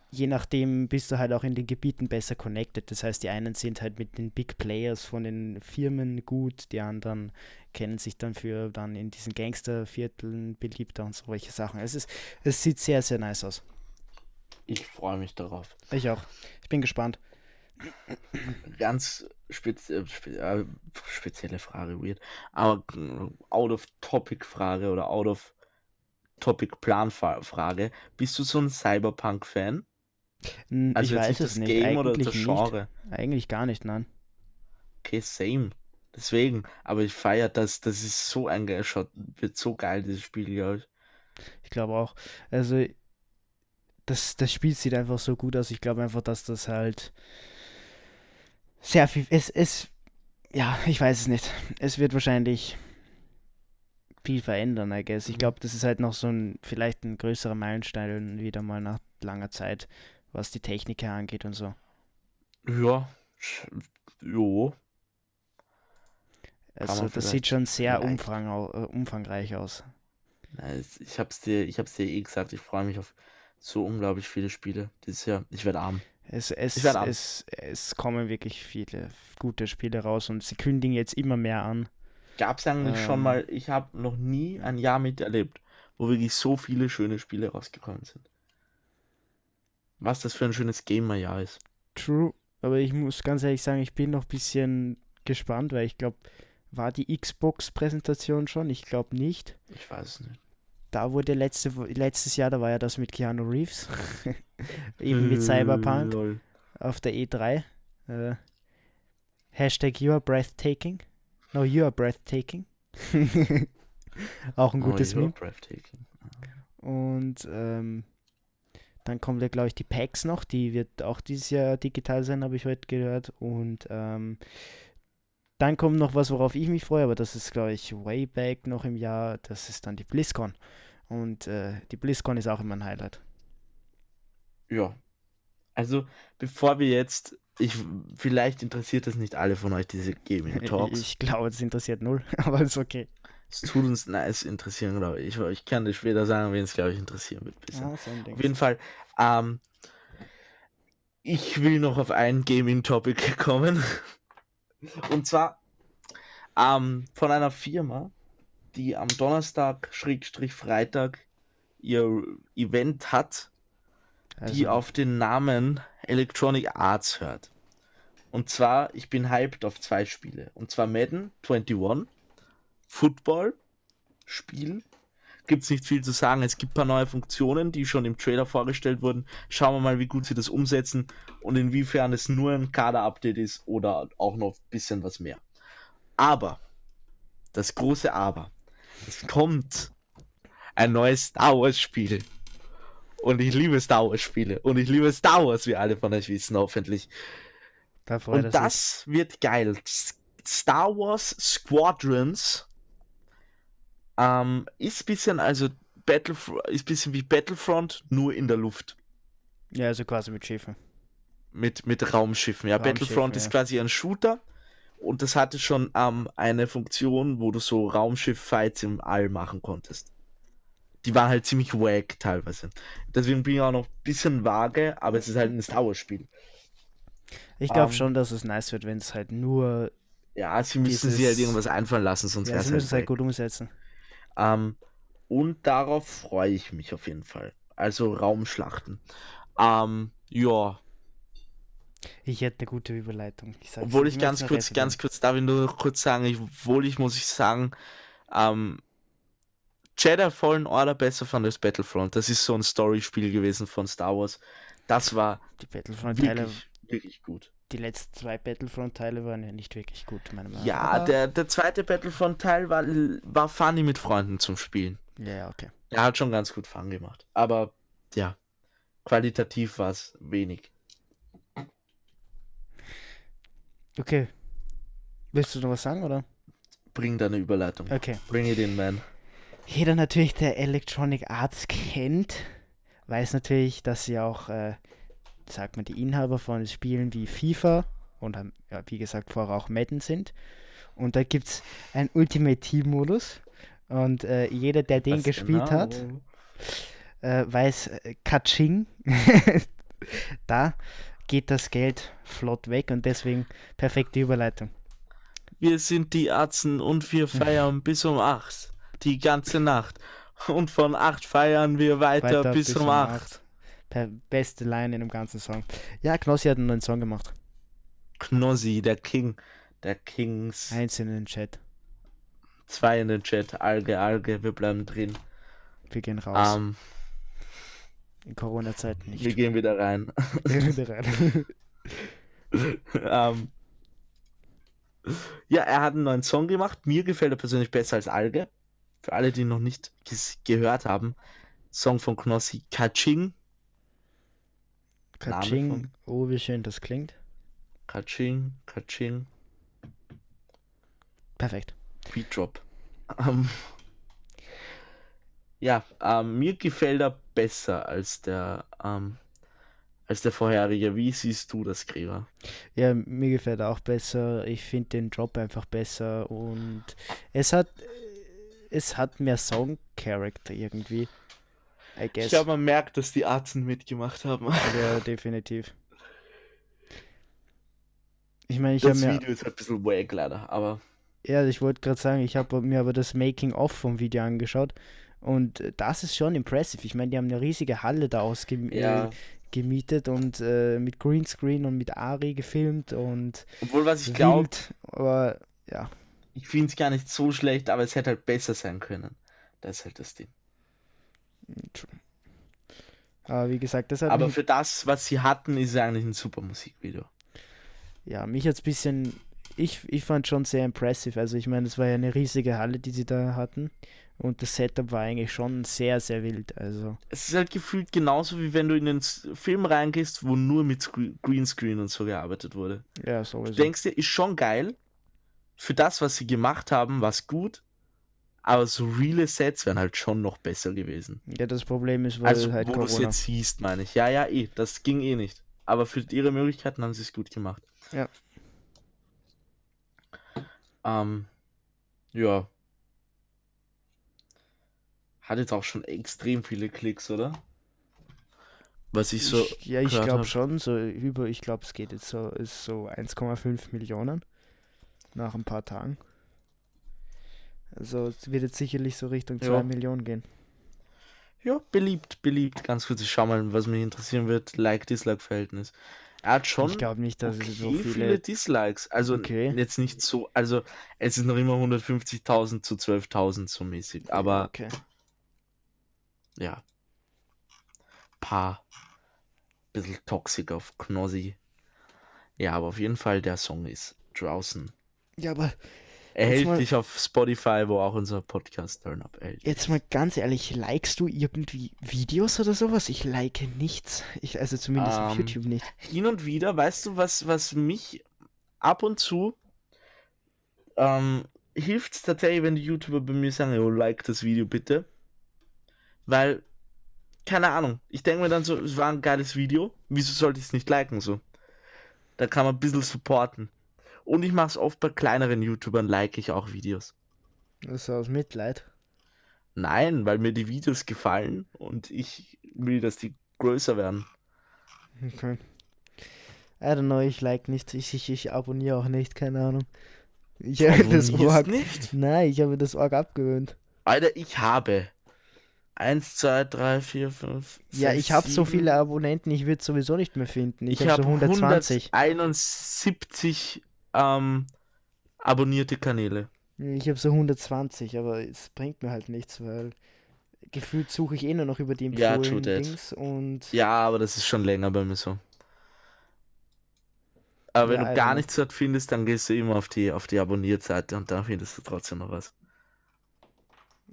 [SPEAKER 1] je nachdem bist du halt auch in den Gebieten besser connected. Das heißt, die einen sind halt mit den Big Players von den Firmen gut, die anderen kennen sich dann für dann in diesen Gangstervierteln beliebter und solche Sachen. Es ist, es sieht sehr, sehr nice aus.
[SPEAKER 2] Ich freue mich darauf.
[SPEAKER 1] Ich auch. Ich bin gespannt.
[SPEAKER 2] Ganz spez äh, spe äh, spezielle Frage, weird. Aber äh, out of topic Frage oder out of topic Plan Fra- Frage. Bist du so ein Cyberpunk-Fan?
[SPEAKER 1] N-
[SPEAKER 2] Also
[SPEAKER 1] ich weiß
[SPEAKER 2] nicht
[SPEAKER 1] es
[SPEAKER 2] das
[SPEAKER 1] nicht.
[SPEAKER 2] Game oder
[SPEAKER 1] Eigentlich
[SPEAKER 2] das
[SPEAKER 1] nicht.
[SPEAKER 2] Genre.
[SPEAKER 1] Eigentlich gar nicht, nein.
[SPEAKER 2] Okay, same. Deswegen, aber ich feiere das, das ist so eingeschaut, wird so geil, dieses Spiel, glaube ich.
[SPEAKER 1] Ich glaube auch. Also, das, das Spiel sieht einfach so gut aus. Ich glaube einfach, dass das halt sehr viel. Es, es, ja, ich weiß es nicht. Es wird wahrscheinlich viel verändern, I guess. Ich
[SPEAKER 2] Mhm.
[SPEAKER 1] glaube, das ist halt noch so ein, vielleicht ein größerer Meilenstein wieder mal nach langer Zeit, was die Technik her angeht und so.
[SPEAKER 2] Ja, jo.
[SPEAKER 1] Also, das sieht schon sehr umfang, äh, umfangreich aus.
[SPEAKER 2] Ich hab's dir, ich hab's dir eh gesagt, ich freue mich auf so unglaublich viele Spiele dieses Jahr. Ich werde arm.
[SPEAKER 1] Es, es, es, es kommen wirklich viele gute Spiele raus und sie kündigen jetzt immer mehr an.
[SPEAKER 2] Gab's eigentlich schon
[SPEAKER 1] Ähm.
[SPEAKER 2] mal, ich habe noch nie ein Jahr miterlebt, wo wirklich so viele schöne Spiele rausgekommen sind. Was das für ein schönes Gamer-Jahr ist.
[SPEAKER 1] True, aber ich muss ganz ehrlich sagen, ich bin noch ein bisschen gespannt, weil ich glaube, war die Xbox-Präsentation schon? Ich glaube nicht.
[SPEAKER 2] Ich weiß es nicht.
[SPEAKER 1] Da wurde letzte, letztes Jahr, da war ja das mit Keanu Reeves, eben mit Cyberpunk
[SPEAKER 2] Lol.
[SPEAKER 1] auf der E3. Äh, Hashtag you are breathtaking. No, you are breathtaking. Auch ein gutes
[SPEAKER 2] oh,
[SPEAKER 1] Meme. Und ähm, dann kommt ja, glaube ich, die PAX noch. Die wird auch dieses Jahr digital sein, habe ich heute gehört. Und ähm, dann kommt noch was, worauf ich mich freue, aber das ist, glaube ich, way back noch im Jahr. Das ist dann die BlizzCon. Und äh, die BlizzCon ist auch immer ein Highlight.
[SPEAKER 2] Ja. Also, bevor wir jetzt ich, vielleicht interessiert das nicht alle von euch, diese Gaming Talks.
[SPEAKER 1] Ich glaube, es interessiert null, aber ist okay.
[SPEAKER 2] Es tut uns nice interessieren, glaube ich. Ich kann dir später sagen, wen es, glaube ich, interessieren wird.
[SPEAKER 1] Ja, so ein Ding.
[SPEAKER 2] Auf jeden Fall, ähm, ich will noch auf ein Gaming-Topic kommen. Und zwar ähm, von einer Firma, die am Donnerstag, Schrägstrich Freitag, ihr Event hat, die
[SPEAKER 1] Also,
[SPEAKER 2] auf den Namen Electronic Arts hört. Und zwar, ich bin hyped auf zwei Spiele. Und zwar Madden 21, Football, Spiel. Gibt es nicht viel zu sagen. Es gibt ein paar neue Funktionen, die schon im Trailer vorgestellt wurden. Schauen wir mal, wie gut sie das umsetzen und inwiefern es nur ein Kader-Update ist oder auch noch ein bisschen was mehr. Aber, das große Aber, es kommt ein neues Star Wars-Spiel. Und ich liebe Star Wars-Spiele. Und ich liebe Star Wars, wie alle von euch wissen, hoffentlich.
[SPEAKER 1] da
[SPEAKER 2] Und
[SPEAKER 1] sich.
[SPEAKER 2] das wird geil. Star Wars Squadrons ähm, ist bisschen, also Battlef ist bisschen wie Battlefront, nur in der Luft.
[SPEAKER 1] Ja, also quasi mit Schiffen.
[SPEAKER 2] Mit, mit Raumschiffen. Ja,
[SPEAKER 1] Raumschiffen,
[SPEAKER 2] Battlefront ist
[SPEAKER 1] ja.
[SPEAKER 2] quasi ein Shooter. Und das hatte schon ähm, eine Funktion, wo du so Raumschiff-Fights im All machen konntest. Die waren halt ziemlich wack teilweise. Deswegen bin ich auch noch ein bisschen vage, aber es ist halt ein Star Wars-Spiel.
[SPEAKER 1] Ich glaube
[SPEAKER 2] Ähm,
[SPEAKER 1] schon, dass es nice wird, wenn es halt nur.
[SPEAKER 2] Ja, sie müssen sich
[SPEAKER 1] Dieses-
[SPEAKER 2] halt irgendwas einfallen lassen, sonst
[SPEAKER 1] Ja,
[SPEAKER 2] wäre
[SPEAKER 1] sie
[SPEAKER 2] es
[SPEAKER 1] müssen es halt
[SPEAKER 2] wack.
[SPEAKER 1] gut umsetzen.
[SPEAKER 2] Ähm, und darauf freue ich mich auf jeden Fall. Also Raumschlachten. Ähm, ja,
[SPEAKER 1] Ich hätte eine gute Überleitung. Ich
[SPEAKER 2] obwohl ich ganz kurz, ganz kurz, darf ich nur noch kurz sagen, ich, obwohl ich, muss ich sagen, ähm, Jedi Fallen Order besser fand als Battlefront. Das ist so ein Story-Spiel gewesen von Star Wars. Das war
[SPEAKER 1] Die Battlefront-Teile,
[SPEAKER 2] wirklich, wirklich gut.
[SPEAKER 1] Die letzten zwei Battlefront-Teile waren ja nicht wirklich gut, meiner Meinung
[SPEAKER 2] Ja,
[SPEAKER 1] nach.
[SPEAKER 2] der, der zweite Battlefront-Teil war, war funny mit Freunden zum Spielen.
[SPEAKER 1] Ja, ja, okay.
[SPEAKER 2] Er hat schon ganz gut Fun gemacht. Aber ja, qualitativ war es wenig.
[SPEAKER 1] Okay. Willst du noch was sagen, oder?
[SPEAKER 2] Bring deine Überleitung.
[SPEAKER 1] Okay.
[SPEAKER 2] Bring it in, man.
[SPEAKER 1] Jeder natürlich, der Electronic Arts kennt, weiß natürlich, dass sie auch, äh, sagt man, die Inhaber von Spielen wie FIFA und ähm, ja, wie gesagt vorher auch Madden sind. Und da gibt es einen Ultimate Team Modus. Und äh, jeder, der den
[SPEAKER 2] Was
[SPEAKER 1] gespielt
[SPEAKER 2] genau?
[SPEAKER 1] hat, äh, weiß, äh, Kaching, da geht das Geld flott weg und deswegen perfekte Überleitung.
[SPEAKER 2] Wir sind die Atzen und wir feiern bis um 8. Die ganze Nacht. Und von 8 feiern wir weiter, bis, um 8.
[SPEAKER 1] acht. Per beste Line in dem ganzen Song. Ja, Knossi hat einen neuen Song gemacht.
[SPEAKER 2] Knossi, der King. Der Kings.
[SPEAKER 1] Eins in den Chat.
[SPEAKER 2] Zwei in den Chat. Alge, Alge, wir bleiben drin.
[SPEAKER 1] Wir gehen raus.
[SPEAKER 2] Ähm,
[SPEAKER 1] in Corona-Zeiten nicht.
[SPEAKER 2] wir gehen wieder rein.
[SPEAKER 1] Wieder rein.
[SPEAKER 2] ähm, ja, er hat einen neuen Song gemacht. Mir gefällt er persönlich besser als Alge. Für alle, die noch nicht gehört haben. Song von Knossi, Kaching. Von-
[SPEAKER 1] Oh, wie schön das klingt.
[SPEAKER 2] Kaching, Kaching.
[SPEAKER 1] Perfekt.
[SPEAKER 2] Beat Drop. Ähm, ja, ähm, mir gefällt er besser als der, ähm, als der vorherige. Wie siehst du das, Gräber?
[SPEAKER 1] Ja, mir gefällt er auch besser. Ich finde den Drop einfach besser und es hat es hat mehr Song-Character irgendwie. I
[SPEAKER 2] Ich
[SPEAKER 1] guess.
[SPEAKER 2] glaube, man merkt, dass die Arzen mitgemacht haben.
[SPEAKER 1] Ja, definitiv. Ich meine, ich habe
[SPEAKER 2] Das
[SPEAKER 1] mir
[SPEAKER 2] Video ist ein bisschen wack leider, aber
[SPEAKER 1] Ja, ich wollte gerade sagen, ich habe mir aber das Making-of vom Video angeschaut und das ist schon impressive. Ich meine, die haben eine riesige Halle da ausgemietet
[SPEAKER 2] ja.
[SPEAKER 1] äh, und äh, mit Greenscreen und mit Ari gefilmt und
[SPEAKER 2] Obwohl, was ich glaube,
[SPEAKER 1] aber ja,
[SPEAKER 2] ich finde es gar nicht so schlecht, aber es hätte halt besser sein können. Das ist halt das Ding.
[SPEAKER 1] Aber wie gesagt, das hat
[SPEAKER 2] Aber für das, was sie hatten, ist es eigentlich ein super Musikvideo.
[SPEAKER 1] ja, mich jetzt ein bisschen, ich, ich fand schon sehr impressive. Also ich meine, es war ja eine riesige Halle, die sie da hatten und das Setup war eigentlich schon sehr, sehr wild. Also
[SPEAKER 2] Es ist halt gefühlt genauso, wie wenn du in den Film reingehst, wo nur mit Scre- Greenscreen und so gearbeitet wurde.
[SPEAKER 1] ja,
[SPEAKER 2] Du
[SPEAKER 1] sowieso.
[SPEAKER 2] denkst dir, ist schon geil. Für das, was sie gemacht haben, war es gut. Aber so reale Sets wären halt schon noch besser gewesen.
[SPEAKER 1] Ja, das Problem ist, weil
[SPEAKER 2] Also,
[SPEAKER 1] halt
[SPEAKER 2] wo du es jetzt siehst, meine ich. Ja, ja, eh. Das ging eh nicht. aber für ihre Möglichkeiten haben sie es gut gemacht.
[SPEAKER 1] Ja.
[SPEAKER 2] Ähm, ja. Hat jetzt auch schon extrem viele Klicks, oder? Was ich so.
[SPEAKER 1] Ich, ja, ich glaube schon, so über, ich glaube, es geht jetzt so, ist so 1,5 Millionen nach ein paar Tagen. Also es wird jetzt sicherlich so Richtung 2
[SPEAKER 2] Ja.
[SPEAKER 1] Millionen gehen.
[SPEAKER 2] Ja, beliebt, beliebt. Ganz kurz, ich schau mal, was mich interessieren wird. Like-Dislike-Verhältnis. Er hat schon
[SPEAKER 1] ich glaube nicht, dass
[SPEAKER 2] okay
[SPEAKER 1] es so
[SPEAKER 2] viele,
[SPEAKER 1] viele.
[SPEAKER 2] Dislikes. Also
[SPEAKER 1] Okay.
[SPEAKER 2] jetzt nicht so, also es ist noch immer 150.000 zu 12.000 so mäßig. Aber
[SPEAKER 1] Okay.
[SPEAKER 2] ja. Paar. Bisschen toxic auf Knossi. Ja, aber auf jeden Fall, der Song ist draußen.
[SPEAKER 1] Ja, aber
[SPEAKER 2] Erhältlich auf Spotify, wo auch unser Podcast Turn Up erhältlich
[SPEAKER 1] jetzt mal ganz ehrlich, likest du irgendwie Videos oder sowas? Ich like nichts. Ich, also zumindest auf
[SPEAKER 2] Ähm,
[SPEAKER 1] YouTube nicht.
[SPEAKER 2] hin und wieder, weißt du, was, was mich ab und zu ähm, hilft es tatsächlich, wenn die YouTuber bei mir sagen, oh, like das Video bitte. Weil, keine Ahnung, ich denke mir dann so, es war ein geiles Video, wieso sollte ich es nicht liken so? Da kann man ein bisschen supporten. Und ich mache es oft bei kleineren YouTubern, like ich auch Videos.
[SPEAKER 1] Das ist aus Mitleid.
[SPEAKER 2] Nein, weil mir die Videos gefallen und ich will, dass die größer werden.
[SPEAKER 1] Okay. I don't know, ich like nichts. Ich, ich, ich abonniere auch nicht, keine Ahnung. Ich habe das Org.
[SPEAKER 2] nicht?
[SPEAKER 1] Nein, ich habe das Org abgewöhnt.
[SPEAKER 2] Alter, ich habe. Eins, zwei, drei, vier, fünf.
[SPEAKER 1] Ja,
[SPEAKER 2] sechs,
[SPEAKER 1] ich habe so viele Abonnenten, ich würde sowieso nicht mehr finden. Ich,
[SPEAKER 2] Ich
[SPEAKER 1] habe
[SPEAKER 2] habe
[SPEAKER 1] so 120.
[SPEAKER 2] 171 ähm, abonnierte Kanäle.
[SPEAKER 1] Ich habe so 120, aber es bringt mir halt nichts, weil gefühlt suche ich eh nur noch über die
[SPEAKER 2] Ja,
[SPEAKER 1] empfohlenen
[SPEAKER 2] that.
[SPEAKER 1] Dings und
[SPEAKER 2] Ja, aber das ist schon länger bei mir so. Aber wenn
[SPEAKER 1] Ja,
[SPEAKER 2] du gar nichts dort findest, dann gehst du immer auf die, auf die Abonniert-Seite und da findest du trotzdem noch was.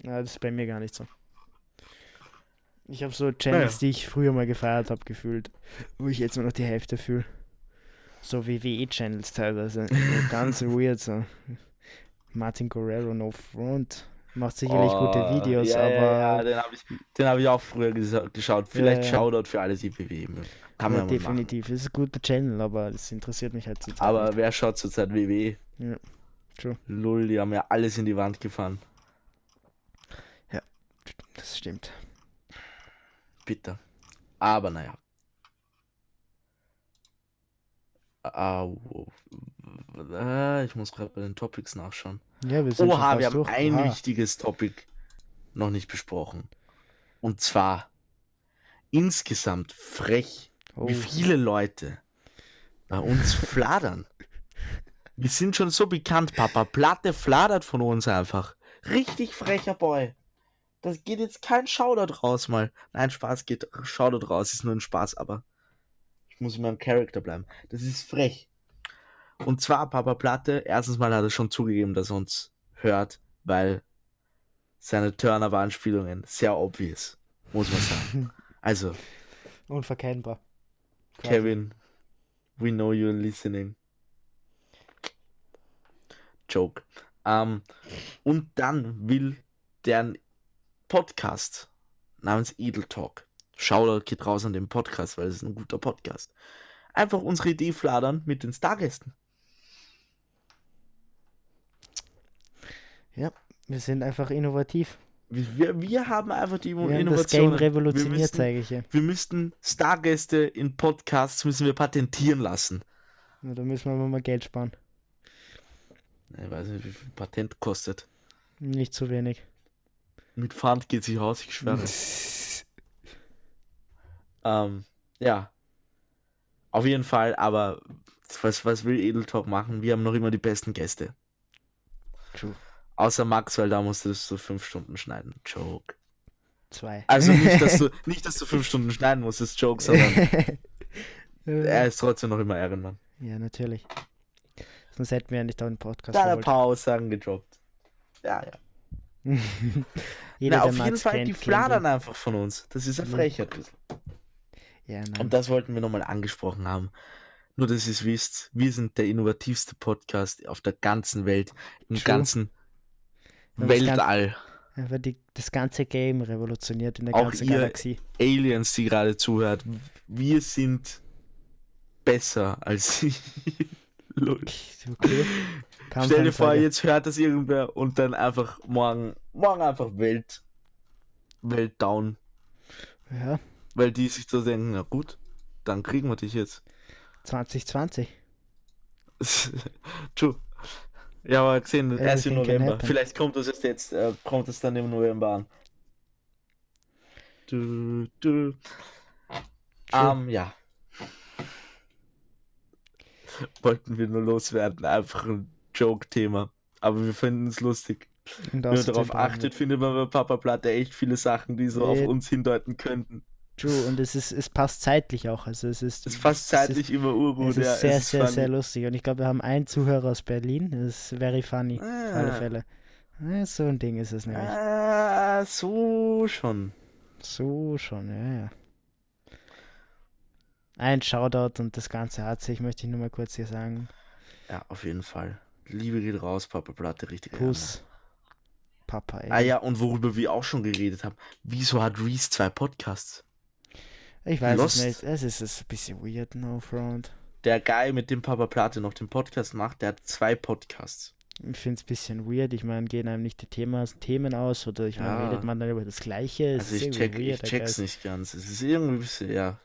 [SPEAKER 1] ja, das ist bei mir gar nicht so. Ich habe so Channels, die ich früher mal gefeiert habe, gefühlt, wo ich jetzt nur noch die Hälfte fühle. So WWE-Channels teilweise. Ganz weird so. Martin Guerrero No Front. Macht sicherlich gute
[SPEAKER 2] Oh,
[SPEAKER 1] Videos,
[SPEAKER 2] ja,
[SPEAKER 1] aber
[SPEAKER 2] Ja, ja, den habe ich, hab ich auch früher geschaut. Vielleicht
[SPEAKER 1] ja.
[SPEAKER 2] Shoutout für alle, die WWE. Kann
[SPEAKER 1] ja,
[SPEAKER 2] man ja machen.
[SPEAKER 1] definitiv. Es ist ein guter Channel, aber das interessiert mich halt zurzeit
[SPEAKER 2] Aber
[SPEAKER 1] nicht.
[SPEAKER 2] wer schaut zurzeit WWE?
[SPEAKER 1] Ja, true.
[SPEAKER 2] Lull, die haben ja alles in die Wand gefahren.
[SPEAKER 1] Das stimmt.
[SPEAKER 2] Bitter. Aber naja. Au. Äh, ich muss gerade bei den Topics nachschauen.
[SPEAKER 1] Ja, wir sind
[SPEAKER 2] Oha, wir haben
[SPEAKER 1] durch.
[SPEAKER 2] ein
[SPEAKER 1] Oha.
[SPEAKER 2] wichtiges Topic noch nicht besprochen. Und zwar insgesamt frech,
[SPEAKER 1] Oh.
[SPEAKER 2] wie viele Leute bei uns fladern. Wir sind schon so bekannt, Papa. Platte fladert von uns einfach. Richtig frecher Boy. Das geht jetzt kein Shoutout raus mal. Nein, Spaß geht Shoutout raus, ist nur ein Spaß, aber muss in meinem Charakter bleiben. Das ist frech. Und zwar Papa Platte, erstens mal hat er schon zugegeben, dass er uns hört, weil seine Turner-Anspielungen sehr obvious, muss man sagen. Also,
[SPEAKER 1] Unverkennbar. Quasi.
[SPEAKER 2] Kevin, we know you're listening. Joke. Ähm, und dann will deren Podcast namens Edel Talk. Shoutout geht raus an den Podcast, weil es ist ein guter Podcast. Einfach unsere Idee fladern mit den Stargästen.
[SPEAKER 1] Wir sind einfach innovativ.
[SPEAKER 2] Wir, wir, haben einfach die
[SPEAKER 1] Wir haben das
[SPEAKER 2] Innovation.
[SPEAKER 1] Game revolutioniert, zeige ich hier.
[SPEAKER 2] wir müssten Stargäste in Podcasts müssen wir patentieren lassen.
[SPEAKER 1] Ja, da müssen wir mal Geld sparen.
[SPEAKER 2] Ich weiß nicht, wie viel Patent kostet.
[SPEAKER 1] Nicht zu wenig.
[SPEAKER 2] Mit Pfand geht sich aus, ich schwöre. ähm, ja. Auf jeden Fall, aber was, was will Edeltalk machen? Wir haben noch immer die besten Gäste.
[SPEAKER 1] True.
[SPEAKER 2] Außer Max, weil da musstest du fünf Stunden schneiden. Joke.
[SPEAKER 1] Zwei.
[SPEAKER 2] Also nicht, dass du, nicht, dass du fünf Stunden schneiden musstest, Joke, sondern er ist trotzdem noch immer Ehrenmann.
[SPEAKER 1] ja, natürlich. Sonst hätten wir ja nicht auch einen Podcast
[SPEAKER 2] Da hat ein paar Aussagen gedroppt. Ja, ja.
[SPEAKER 1] Jeder,
[SPEAKER 2] Na, auf jeden Fall, die fladern einfach von uns. Das ist eine. Frechheit. ein bisschen.
[SPEAKER 1] Ja, nein.
[SPEAKER 2] Und das wollten wir nochmal angesprochen haben. Nur, dass ihr es wisst, wir sind der innovativste Podcast auf der ganzen Welt, im
[SPEAKER 1] True.
[SPEAKER 2] ganzen
[SPEAKER 1] das
[SPEAKER 2] Weltall.
[SPEAKER 1] Einfach die, das ganze Game revolutioniert in der
[SPEAKER 2] Auch
[SPEAKER 1] ganzen
[SPEAKER 2] ihr-
[SPEAKER 1] Galaxie.
[SPEAKER 2] Aliens, die gerade zuhört, wir sind besser als. Lol.
[SPEAKER 1] Okay.
[SPEAKER 2] Stell dir vor, jetzt hört das irgendwer und dann einfach morgen, morgen einfach Welt, Welt down.
[SPEAKER 1] Ja,
[SPEAKER 2] Weil die sich so denken, na gut, dann kriegen wir dich jetzt.
[SPEAKER 1] 2020.
[SPEAKER 2] True. Ja, aber gesehen, erst im November. Vielleicht kommt das erst jetzt, äh, kommt es dann im November an. Du, du. Ähm, ja. Wollten wir nur loswerden, einfach ein Joke-Thema. Aber wir finden es lustig. Wenn man darauf achtet, findet man bei Papa Platte echt viele Sachen, die so auf
[SPEAKER 1] Ja.
[SPEAKER 2] uns hindeuten könnten.
[SPEAKER 1] True, und es ist, es passt zeitlich auch. Also es ist,
[SPEAKER 2] Es ist fast zeitlich immer urgut.
[SPEAKER 1] Es ist, es
[SPEAKER 2] ja,
[SPEAKER 1] ist sehr,
[SPEAKER 2] es ist
[SPEAKER 1] sehr,
[SPEAKER 2] funny.
[SPEAKER 1] sehr lustig. Und ich glaube, wir haben einen Zuhörer aus Berlin. Das ist very funny. Auf alle
[SPEAKER 2] Ah.
[SPEAKER 1] Fälle. So ein Ding ist es nämlich.
[SPEAKER 2] Ah, so schon.
[SPEAKER 1] So schon, ja, ja. Ein Shoutout und das Ganze hat sich, möchte ich nur mal kurz hier sagen.
[SPEAKER 2] Ja, auf jeden Fall. Liebe geht raus, Papa Platte, richtig.
[SPEAKER 1] Kuss. Papa, ey.
[SPEAKER 2] Ah ja, und worüber wir auch schon geredet haben. Wieso hat Reese zwei Podcasts?
[SPEAKER 1] Ich weiß
[SPEAKER 2] Lost.
[SPEAKER 1] es nicht. Es ist, es ein bisschen weird, no front.
[SPEAKER 2] Der Guy, mit dem Papa Platte noch den Podcast macht, der hat zwei Podcasts.
[SPEAKER 1] Ich finde es ein bisschen weird. Ich meine, gehen einem nicht die Themas, Themen aus oder ich meine,
[SPEAKER 2] Ja.
[SPEAKER 1] redet man dann über das Gleiche? Es
[SPEAKER 2] Also ich, check, ich
[SPEAKER 1] weird, I
[SPEAKER 2] check's nicht ganz. Es ist irgendwie ein bisschen, ja.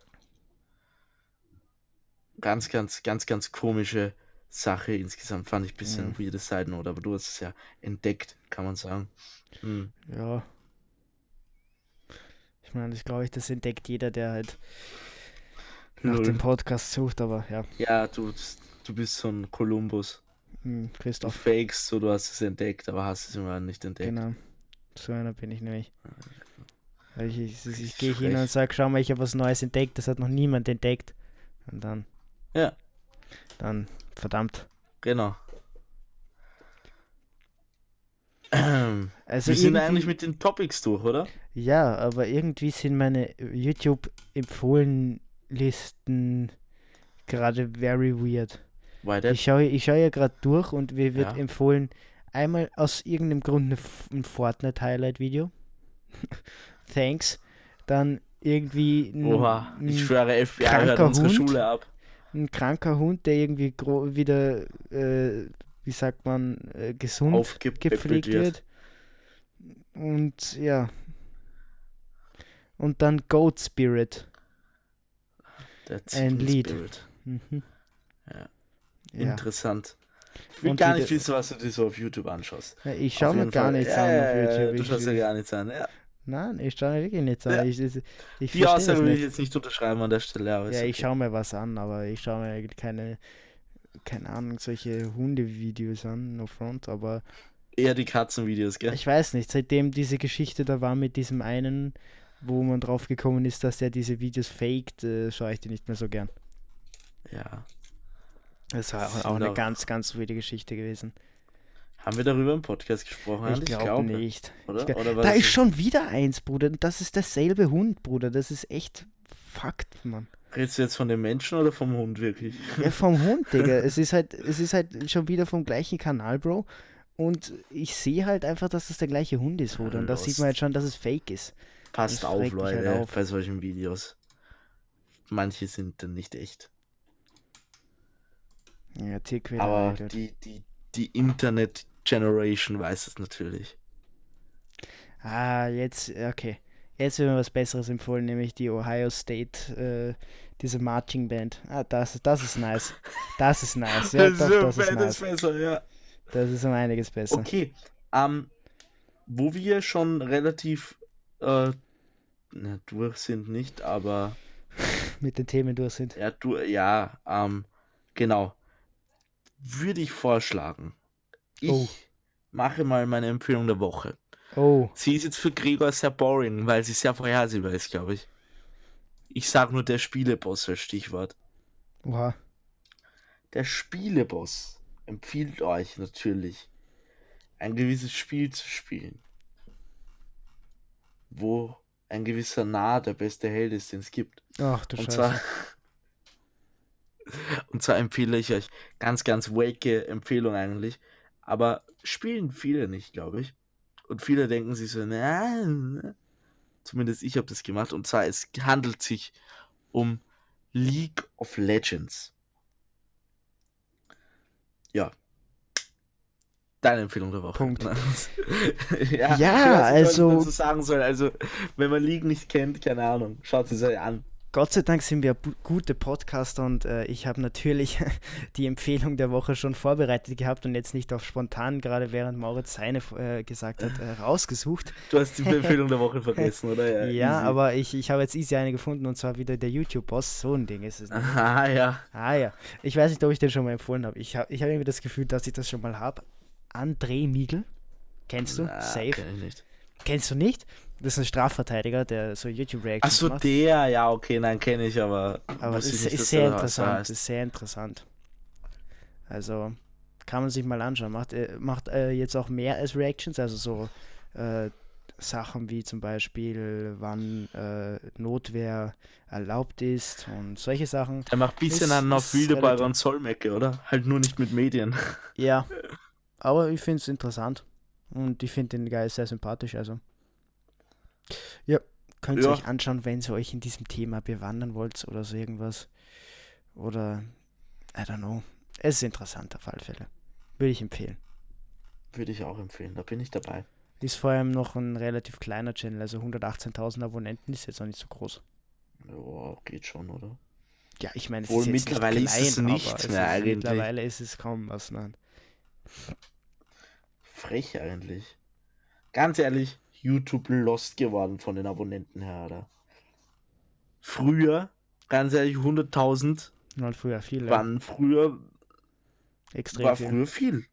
[SPEAKER 2] Ganz, ganz, ganz, ganz komische Sache insgesamt. Fand ich ein bisschen
[SPEAKER 1] Ja.
[SPEAKER 2] weirde Side Note, aber du hast es ja entdeckt, kann man sagen. Hm.
[SPEAKER 1] Ja. Ich meine, ich glaube, das entdeckt jeder, der halt nach dem Podcast sucht, aber ja,
[SPEAKER 2] Ja, du, du bist so ein Kolumbus.
[SPEAKER 1] hm,
[SPEAKER 2] Du
[SPEAKER 1] Christoph,
[SPEAKER 2] fakest so, du hast es entdeckt, aber hast es immer nicht entdeckt.
[SPEAKER 1] genau. So einer bin ich nämlich. Weil ich, ich, ich,
[SPEAKER 2] Richtig
[SPEAKER 1] gehe hin und sage, schau mal, ich habe was Neues entdeckt, das hat noch niemand entdeckt. Und dann,
[SPEAKER 2] Ja,
[SPEAKER 1] dann, verdammt.
[SPEAKER 2] genau. Ähm,
[SPEAKER 1] Also
[SPEAKER 2] wir sind eigentlich mit den Topics durch, oder?
[SPEAKER 1] Ja, aber irgendwie sind meine YouTube-Empfohlen-Listen gerade very weird.
[SPEAKER 2] Why that?
[SPEAKER 1] Ich schaue ich schau ja gerade durch und mir wird
[SPEAKER 2] Ja.
[SPEAKER 1] empfohlen, einmal aus irgendeinem Grund ein Fortnite-Highlight-Video. Thanks. Dann irgendwie ein,
[SPEAKER 2] Oha, ich schwöre, FBI hört
[SPEAKER 1] kranker
[SPEAKER 2] unsere
[SPEAKER 1] Hund.
[SPEAKER 2] Schule ab.
[SPEAKER 1] ein kranker Hund, der irgendwie wieder, äh, wie sagt man, äh, gesund
[SPEAKER 2] Aufgepäppelt
[SPEAKER 1] gepflegt
[SPEAKER 2] wird.
[SPEAKER 1] Und ja. Und dann Goat Spirit.
[SPEAKER 2] That's
[SPEAKER 1] Ein Lied.
[SPEAKER 2] Spirit.
[SPEAKER 1] Mhm.
[SPEAKER 2] Ja.
[SPEAKER 1] Ja.
[SPEAKER 2] Interessant. Ich will
[SPEAKER 1] Und
[SPEAKER 2] gar nicht wissen, was du dir so auf YouTube anschaust.
[SPEAKER 1] Ja, Ich schaue mir gar
[SPEAKER 2] Fall.
[SPEAKER 1] nichts an auf YouTube.
[SPEAKER 2] Du
[SPEAKER 1] Ich,
[SPEAKER 2] schaust ja gar nichts an. Ja.
[SPEAKER 1] nein, ich schaue mir wirklich nichts an.
[SPEAKER 2] Ja.
[SPEAKER 1] Ich, ich, ich
[SPEAKER 2] Die Aussage will ich jetzt nicht unterschreiben an der Stelle,
[SPEAKER 1] Ja, ich
[SPEAKER 2] okay.
[SPEAKER 1] schaue mir was an, aber ich schaue mir keine, keine Ahnung, solche Hundevideos an, no front, aber
[SPEAKER 2] eher die Katzenvideos, gell?
[SPEAKER 1] ich weiß nicht, seitdem diese Geschichte da war mit diesem einen, wo man drauf gekommen ist, dass der diese Videos faked, äh, schaue ich die nicht mehr so gern.
[SPEAKER 2] Ja.
[SPEAKER 1] Das war
[SPEAKER 2] Das
[SPEAKER 1] auch, auch eine ganz, ganz wilde Geschichte gewesen.
[SPEAKER 2] Haben wir darüber im Podcast gesprochen?
[SPEAKER 1] ich
[SPEAKER 2] Andi?
[SPEAKER 1] glaube nicht.
[SPEAKER 2] Oder?
[SPEAKER 1] Ich glaub-
[SPEAKER 2] oder
[SPEAKER 1] Da ist schon wieder eins, Bruder. und Das ist derselbe Hund, Bruder. Das ist echt Fakt, Mann.
[SPEAKER 2] Redest du jetzt von dem Menschen oder vom Hund wirklich?
[SPEAKER 1] Ja, vom Hund, Digga. Es ist halt, es ist halt schon wieder vom gleichen Kanal, Bro. Und ich sehe halt einfach, dass das der gleiche Hund ist, Bruder. Und da sieht man halt schon, dass es fake ist.
[SPEAKER 2] Passt
[SPEAKER 1] Das
[SPEAKER 2] auf,
[SPEAKER 1] mich halt
[SPEAKER 2] Leute,
[SPEAKER 1] auf.
[SPEAKER 2] bei solchen Videos. Manche sind dann nicht echt.
[SPEAKER 1] Ja, Tierquälerei.
[SPEAKER 2] Aber die, die, die Internet-Generation weiß es natürlich.
[SPEAKER 1] Ah, jetzt, okay. Jetzt wird mir was Besseres empfohlen, nämlich die Ohio State, äh, diese Marching Band. Ah, das, das ist nice. Das ist nice. Ja, doch, das ist nice.
[SPEAKER 2] besser, ja.
[SPEAKER 1] Das ist um einiges besser.
[SPEAKER 2] Okay, ähm, wo wir schon relativ äh, na, durch sind, nicht, aber
[SPEAKER 1] Mit den Themen durch sind.
[SPEAKER 2] ja, du, ja, ähm, genau. Würde ich vorschlagen, ich
[SPEAKER 1] Oh.
[SPEAKER 2] mache mal meine Empfehlung der Woche.
[SPEAKER 1] Oh,
[SPEAKER 2] Sie ist jetzt für Gregor sehr boring, weil sie sehr vorhersehbar ist, glaube ich. Ich sage nur der Spieleboss als Stichwort.
[SPEAKER 1] oha.
[SPEAKER 2] Der Spieleboss empfiehlt euch natürlich, ein gewisses Spiel zu spielen, wo ein gewisser Nah der beste Held ist, den es gibt.
[SPEAKER 1] Ach du
[SPEAKER 2] Und
[SPEAKER 1] Scheiße.
[SPEAKER 2] zwar, und zwar empfehle ich euch ganz, ganz wake Empfehlung eigentlich, aber spielen viele nicht, glaube ich. Und viele denken sich so, na, na. zumindest ich habe das gemacht. Und zwar, es handelt sich um League of Legends. Ja. Deine Empfehlung der Woche.
[SPEAKER 1] Punkt.
[SPEAKER 2] ja,
[SPEAKER 1] Ja, also-
[SPEAKER 2] dazu sagen soll. Also, wenn man League nicht kennt, keine Ahnung, schaut sie sich an.
[SPEAKER 1] Gott sei Dank sind wir gute Podcaster und äh, ich habe natürlich die Empfehlung der Woche schon vorbereitet gehabt und jetzt nicht auf spontan, gerade während Moritz seine äh, gesagt hat, äh, rausgesucht.
[SPEAKER 2] Du hast die Empfehlung der Woche vergessen, oder?
[SPEAKER 1] Ja,
[SPEAKER 2] easy.
[SPEAKER 1] aber ich, ich habe jetzt easy eine gefunden und zwar wieder der YouTube-Boss. So ein Ding ist es. Nicht.
[SPEAKER 2] Ah, ja.
[SPEAKER 1] Ah ja, ich weiß nicht, ob ich den schon mal empfohlen habe. Ich habe ich hab irgendwie das Gefühl, dass ich das schon mal habe. André Miegel. Kennst du?
[SPEAKER 2] Na,
[SPEAKER 1] Safe.
[SPEAKER 2] kenn ich nicht.
[SPEAKER 1] Kennst du nicht? Das ist ein Strafverteidiger, der so YouTube-Reactions
[SPEAKER 2] Achso,
[SPEAKER 1] macht.
[SPEAKER 2] der, ja, okay, nein, kenne ich, aber.
[SPEAKER 1] Aber es ist, ist sehr interessant.
[SPEAKER 2] heißt.
[SPEAKER 1] Ist sehr interessant. Also kann man sich mal anschauen. Macht, äh, macht äh, jetzt auch mehr als Reactions, also so äh, Sachen wie zum Beispiel, wann äh, Notwehr erlaubt ist und solche Sachen.
[SPEAKER 2] Er macht ein bisschen
[SPEAKER 1] Ist-
[SPEAKER 2] einen auf
[SPEAKER 1] relativ-
[SPEAKER 2] und Zollmecke, oder? Halt nur nicht mit Medien.
[SPEAKER 1] Ja, aber ich finde es interessant und ich finde den Guy sehr sympathisch. Also ja, könnt ihr
[SPEAKER 2] Ja.
[SPEAKER 1] euch anschauen, wenn ihr euch in diesem Thema bewandern wollt oder so irgendwas. Oder, I don't know. Es ist interessant auf alle Fälle. Würde ich empfehlen.
[SPEAKER 2] Würde ich auch empfehlen, da bin ich dabei.
[SPEAKER 1] Ist vor allem noch ein relativ kleiner Channel, also 118.000 Abonnenten ist jetzt auch nicht so groß.
[SPEAKER 2] Ja, geht schon, oder?
[SPEAKER 1] Ja, ich meine, es
[SPEAKER 2] Wohl
[SPEAKER 1] ist jetzt
[SPEAKER 2] mittlerweile
[SPEAKER 1] nicht
[SPEAKER 2] ist es
[SPEAKER 1] klein,
[SPEAKER 2] nicht
[SPEAKER 1] aber es
[SPEAKER 2] mehr
[SPEAKER 1] ist,
[SPEAKER 2] eigentlich.
[SPEAKER 1] Mittlerweile ist es kaum was. Nein.
[SPEAKER 2] Frech eigentlich. Ganz ehrlich, YouTube lost geworden von den Abonnenten her, oder? Früher, ganz ehrlich, 100.000
[SPEAKER 1] Und früher viel. ja.
[SPEAKER 2] waren früher,
[SPEAKER 1] Extrem
[SPEAKER 2] war
[SPEAKER 1] viel.
[SPEAKER 2] früher viel.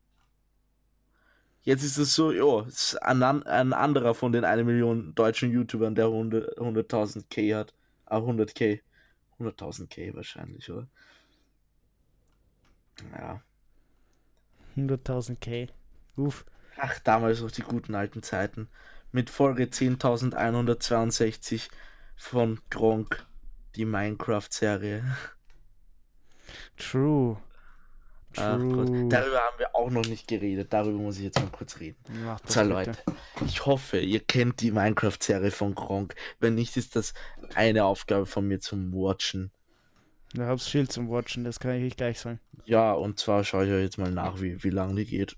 [SPEAKER 2] Jetzt ist es so, ja, es ist ein, ein anderer von den 1 Million deutschen YouTubern, der 100 100.000 K hat. Ah, 100k. 100.000 K wahrscheinlich, oder? Ja.
[SPEAKER 1] 100.000 K. Uff.
[SPEAKER 2] Ach, damals noch die guten alten Zeiten. Mit Folge 10.162 von Gronk, die Minecraft-Serie.
[SPEAKER 1] True.
[SPEAKER 2] Ach Gott, darüber haben wir auch noch nicht geredet. Darüber muss ich jetzt mal kurz reden. So. Leute, ich hoffe, ihr kennt die Minecraft-Serie von Gronk. Wenn nicht, ist das eine Aufgabe von mir zum Watchen.
[SPEAKER 1] Ich hab's viel zum Watchen, das kann ich gleich sagen.
[SPEAKER 2] Ja, und zwar schaue ich euch jetzt mal nach, wie, wie lange die geht.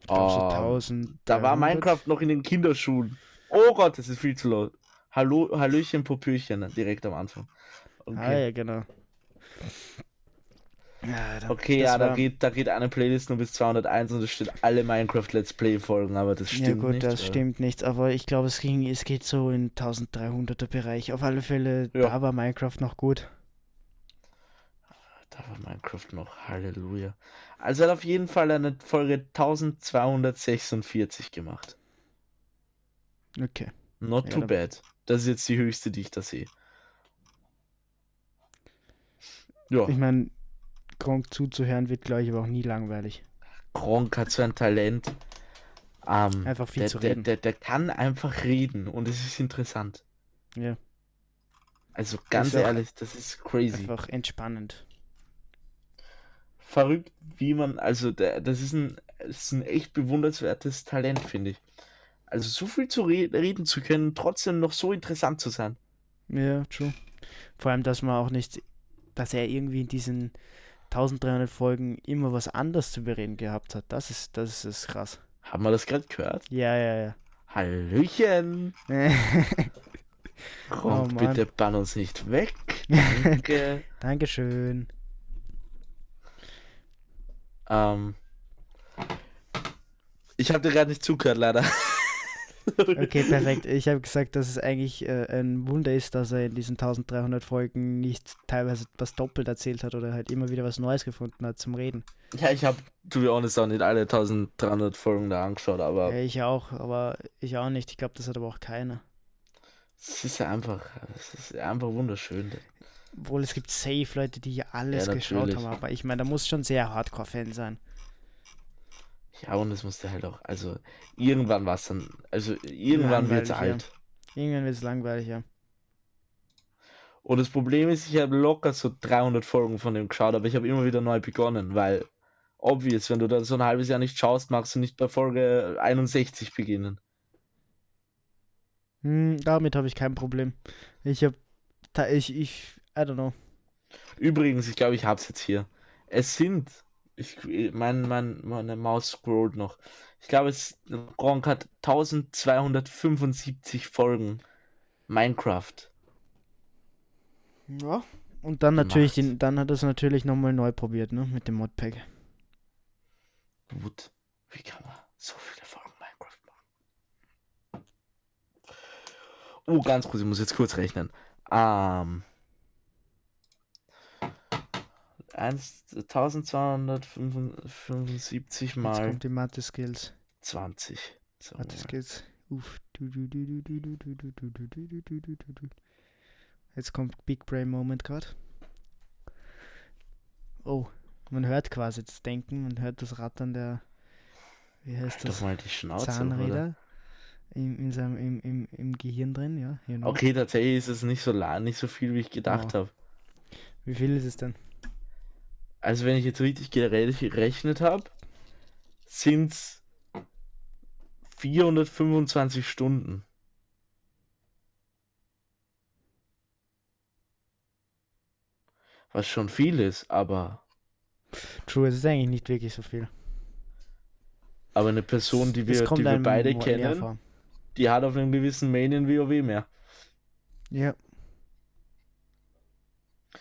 [SPEAKER 1] Ich glaube so
[SPEAKER 2] Ah,
[SPEAKER 1] 1000.
[SPEAKER 2] Da war Minecraft noch in den Kinderschuhen. Oh Gott, das ist viel zu laut. Hallo, Hallöchen, Popöchen, direkt am Anfang.
[SPEAKER 1] Ah,
[SPEAKER 2] Okay,
[SPEAKER 1] ja, genau. Ja, da-
[SPEAKER 2] okay ja, da
[SPEAKER 1] war-
[SPEAKER 2] geht, da geht eine Playlist nur bis 201 und es steht alle Minecraft Let's Play Folgen, aber das stimmt
[SPEAKER 1] ja gut,
[SPEAKER 2] nicht.
[SPEAKER 1] das
[SPEAKER 2] weil-
[SPEAKER 1] stimmt nicht, aber ich glaube, es ging, es geht so in 1300er Bereich. Auf alle Fälle,
[SPEAKER 2] Ja.
[SPEAKER 1] da war Minecraft noch gut.
[SPEAKER 2] Minecraft noch, Halleluja. Also er hat auf jeden Fall eine Folge 1246 gemacht.
[SPEAKER 1] Okay.
[SPEAKER 2] Not
[SPEAKER 1] Ja,
[SPEAKER 2] too bad. Das ist jetzt die höchste, die ich da sehe. Ja,
[SPEAKER 1] Ich meine, Gronk zuzuhören wird, glaube ich, aber auch nie langweilig.
[SPEAKER 2] Gronk hat so ein Talent. Ähm,
[SPEAKER 1] Einfach viel
[SPEAKER 2] der,
[SPEAKER 1] zu
[SPEAKER 2] der,
[SPEAKER 1] reden.
[SPEAKER 2] Der, der kann einfach reden und es ist interessant.
[SPEAKER 1] Ja,
[SPEAKER 2] Also ganz
[SPEAKER 1] ist
[SPEAKER 2] ehrlich, das ist crazy.
[SPEAKER 1] einfach entspannend.
[SPEAKER 2] Verrückt, wie man, also der, das ist ein, das ist ein echt bewundernswertes Talent, finde ich. Also so viel zu re reden zu können, trotzdem noch so interessant zu sein.
[SPEAKER 1] Ja, true. Vor allem, dass man auch nicht, dass er irgendwie in diesen 1300 Folgen immer was anderes zu bereden gehabt hat. Das ist, das ist krass.
[SPEAKER 2] Haben wir das gerade gehört?
[SPEAKER 1] Ja, ja,
[SPEAKER 2] Hallöchen!
[SPEAKER 1] ja.
[SPEAKER 2] Gronk,
[SPEAKER 1] Oh Mann.
[SPEAKER 2] bitte bann uns nicht weg. Danke.
[SPEAKER 1] Dankeschön.
[SPEAKER 2] Ähm, ich habe dir gerade nicht zugehört, leider.
[SPEAKER 1] Okay, perfekt. Ich habe gesagt, dass es eigentlich äh, ein Wunder ist, dass er in diesen 1300 Folgen nicht teilweise was doppelt erzählt hat oder halt immer wieder was Neues gefunden hat zum Reden.
[SPEAKER 2] Ja, ich habe, to be honest, auch nicht alle 1300 Folgen da angeschaut, aber
[SPEAKER 1] Ja, ich auch, aber ich auch nicht. Ich glaube, das hat aber auch keiner.
[SPEAKER 2] Es ist einfach, es ist einfach wunderschön.
[SPEAKER 1] Obwohl es gibt safe Leute, die ja alles
[SPEAKER 2] Ja,
[SPEAKER 1] geschaut haben, aber ich meine, da muss schon sehr Hardcore-Fan sein.
[SPEAKER 2] Ja, und es musste halt auch, also irgendwann war es dann, also irgendwann wird es
[SPEAKER 1] Langweilig, ja.
[SPEAKER 2] alt.
[SPEAKER 1] Irgendwann wird es langweilig, ja.
[SPEAKER 2] Und das Problem ist, ich habe locker so 300 Folgen von dem geschaut, aber ich habe immer wieder neu begonnen, weil, obvious, wenn du da so ein halbes Jahr nicht schaust, magst du nicht bei Folge 61 beginnen.
[SPEAKER 1] Hm, damit habe ich kein Problem. Ich habe, ich, ich, I don't know.
[SPEAKER 2] Übrigens, ich glaube, ich habe es jetzt hier. Es sind, ich, mein, mein, meine Maus scrollt noch. Ich glaube, es Gronk hat 1275 Folgen Minecraft.
[SPEAKER 1] Ja. Und dann natürlich,
[SPEAKER 2] Gemacht.
[SPEAKER 1] den, dann hat er es natürlich nochmal neu probiert, ne? Mit dem Modpack.
[SPEAKER 2] Gut. Wie kann man so viele Folgen Oh, ganz kurz, ich muss jetzt kurz rechnen. Ähm. 1275 mal.
[SPEAKER 1] Jetzt kommt die Mathe Skills.
[SPEAKER 2] 20. So.
[SPEAKER 1] Mathe Skills. Uff. Jetzt kommt Big Brain Moment gerade. Oh, man hört quasi das Denken, man hört das Rattern der. Wie heißt
[SPEAKER 2] halt
[SPEAKER 1] das?
[SPEAKER 2] Doch mal die Schnauze,
[SPEAKER 1] Zahnräder. Oder? Im, in seinem, im, im, im Gehirn drin, ja. Genau.
[SPEAKER 2] Okay, tatsächlich ist es nicht so la nicht so viel, wie ich gedacht
[SPEAKER 1] Ja.
[SPEAKER 2] habe.
[SPEAKER 1] Wie viel ist es denn?
[SPEAKER 2] Also wenn ich jetzt richtig gerechnet habe, sind es 425 Stunden. Was schon viel ist, aber,
[SPEAKER 1] True, es ist eigentlich nicht wirklich so viel.
[SPEAKER 2] aber eine Person, die wir, die wir beide kennen. Die hat auf einem gewissen Main in WoW mehr.
[SPEAKER 1] Ja,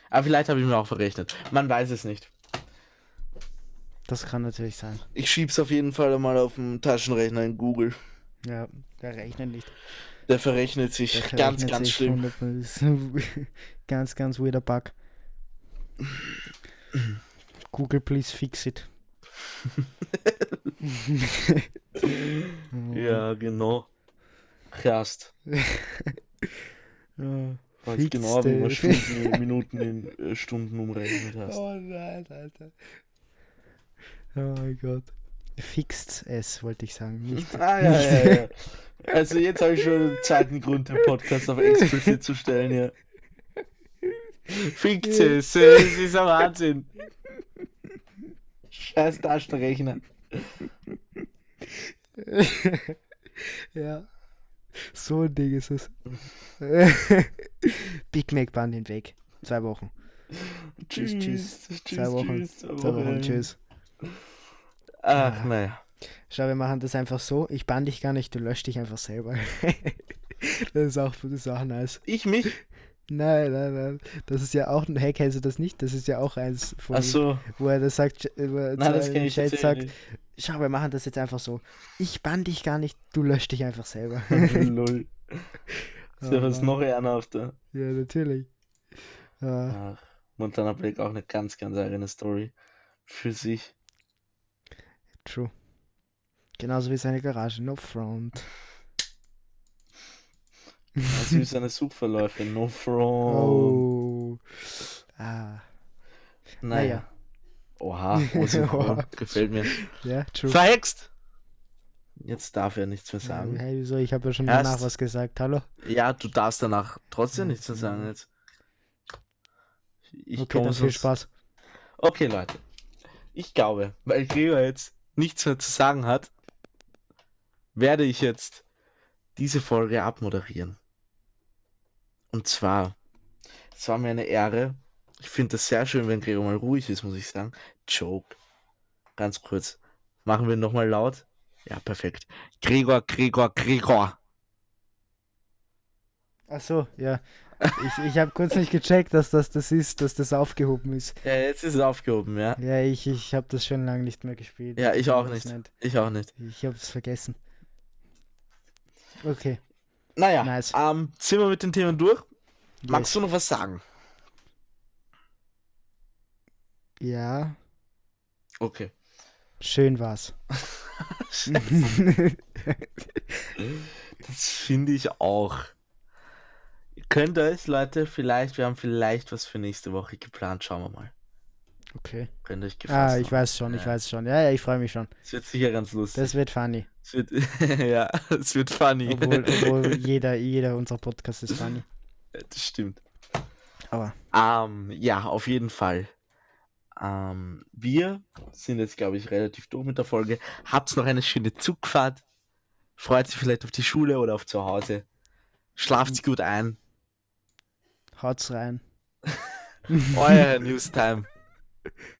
[SPEAKER 2] Aber vielleicht habe ich mir auch verrechnet. Man weiß es nicht.
[SPEAKER 1] das kann natürlich sein.
[SPEAKER 2] Ich schieb's auf jeden Fall mal auf dem Taschenrechner in Google.
[SPEAKER 1] Ja, der rechnet nicht.
[SPEAKER 2] Der verrechnet sich
[SPEAKER 1] Der
[SPEAKER 2] ganz,
[SPEAKER 1] verrechnet
[SPEAKER 2] ganz
[SPEAKER 1] sich
[SPEAKER 2] schlimm.
[SPEAKER 1] 100%. ganz, ganz weirder Bug. Google, please fix it.
[SPEAKER 2] Ja, genau. Krass.
[SPEAKER 1] Ja, fix
[SPEAKER 2] genau, wie man. Stunden, in Minuten in äh, Stunden umrechnet hast.
[SPEAKER 1] Oh nein, Alter. Oh mein Gott. Fixt es, wollte ich sagen. Nicht.
[SPEAKER 2] Ah, ja, ja, ja. Also jetzt habe ich schon einen zweiten Grund, den Podcast auf explizit zu stellen, ja. Fickt es, es ist ein Wahnsinn. Scheiß Taschenrechner.
[SPEAKER 1] ja. So ein Ding ist es. Big Mac Band hinweg. Zwei Wochen. Tschüss, tschüss.
[SPEAKER 2] Tschüss,
[SPEAKER 1] Zwei Wochen.
[SPEAKER 2] tschüss,
[SPEAKER 1] Zwei Wochen. Tschüss.
[SPEAKER 2] Ach, naja.
[SPEAKER 1] Schau, wir machen das einfach so. Ich bann dich gar nicht, du löscht dich einfach selber. das, ist auch, das ist auch nice.
[SPEAKER 2] Ich mich?
[SPEAKER 1] Nein, nein, nein. Das ist ja auch ein Hack, du das nicht? Das ist ja auch eins von
[SPEAKER 2] Ach so.
[SPEAKER 1] wo er das sagt, wo er
[SPEAKER 2] Nein, das
[SPEAKER 1] Chat sagt,
[SPEAKER 2] nicht.
[SPEAKER 1] Schau, wir machen das jetzt einfach so. Ich bann dich gar nicht, du löscht dich einfach selber.
[SPEAKER 2] Lol. Das ist ja was
[SPEAKER 1] Aber-
[SPEAKER 2] noch ehrenhafter.
[SPEAKER 1] ja, natürlich. Ja,
[SPEAKER 2] Ach, Montana Black auch eine ganz, ganz eigene Story für sich.
[SPEAKER 1] true. Genauso wie seine Garage, no front.
[SPEAKER 2] Also wie seine Suchverläufe, no front.
[SPEAKER 1] Oh. Ah.
[SPEAKER 2] naja. Oha, Osynchron, gefällt mir.
[SPEAKER 1] Ja, true.
[SPEAKER 2] Verhext! Jetzt darf er nichts mehr sagen.
[SPEAKER 1] hey, wieso? Ich habe ja schon
[SPEAKER 2] Erst-
[SPEAKER 1] danach was gesagt. Hallo?
[SPEAKER 2] Ja, du darfst danach trotzdem
[SPEAKER 1] Ja,
[SPEAKER 2] nichts mehr sagen jetzt. Ich
[SPEAKER 1] okay, dann viel Spaß.
[SPEAKER 2] Okay, Leute. Ich glaube, weil Gregor jetzt nichts mehr zu sagen hat, werde ich jetzt diese Folge abmoderieren. Und zwar, es war mir eine Ehre. Ich finde das sehr schön, wenn Gregor mal ruhig ist, muss ich sagen. Joke. Ganz kurz. Machen wir nochmal laut. Ja, perfekt. Gregor, Gregor, Gregor.
[SPEAKER 1] Ach so, ja. Ich, ich habe kurz nicht gecheckt, dass das das ist, dass das aufgehoben ist.
[SPEAKER 2] Ja, jetzt ist es aufgehoben, ja.
[SPEAKER 1] Ja, ich, ich habe das schon lange nicht mehr gespielt.
[SPEAKER 2] Ja, ich auch
[SPEAKER 1] das
[SPEAKER 2] nicht. Ich auch nicht.
[SPEAKER 1] Ich habe es vergessen. Okay,
[SPEAKER 2] Naja,
[SPEAKER 1] Nice.
[SPEAKER 2] ähm, sind wir mit den Themen durch? Magst
[SPEAKER 1] yes.
[SPEAKER 2] du noch was sagen?
[SPEAKER 1] Ja,
[SPEAKER 2] Okay.
[SPEAKER 1] schön war's.
[SPEAKER 2] Das finde ich auch. Ihr könnt euch, Leute, vielleicht, wir haben vielleicht was für nächste Woche geplant. Schauen wir mal.
[SPEAKER 1] okay.
[SPEAKER 2] Könnt ihr euch gefasst
[SPEAKER 1] Ah, ich
[SPEAKER 2] machen.
[SPEAKER 1] weiß schon, ich
[SPEAKER 2] Ja.
[SPEAKER 1] weiß schon. Ja, ja, ich freue mich schon.
[SPEAKER 2] Es wird sicher ganz lustig.
[SPEAKER 1] Das wird funny.
[SPEAKER 2] Es wird, ja, es wird funny.
[SPEAKER 1] Obwohl, obwohl jeder, jeder unserer Podcasts ist funny.
[SPEAKER 2] das stimmt.
[SPEAKER 1] Aber
[SPEAKER 2] Ähm, ja, auf jeden Fall. Ähm, wir sind jetzt, glaube ich, relativ durch mit der Folge. Habt noch eine schöne Zugfahrt. Freut sich vielleicht auf die Schule oder auf zu Hause. Schlaft gut ein.
[SPEAKER 1] haut's rein.
[SPEAKER 2] Euer Newstime.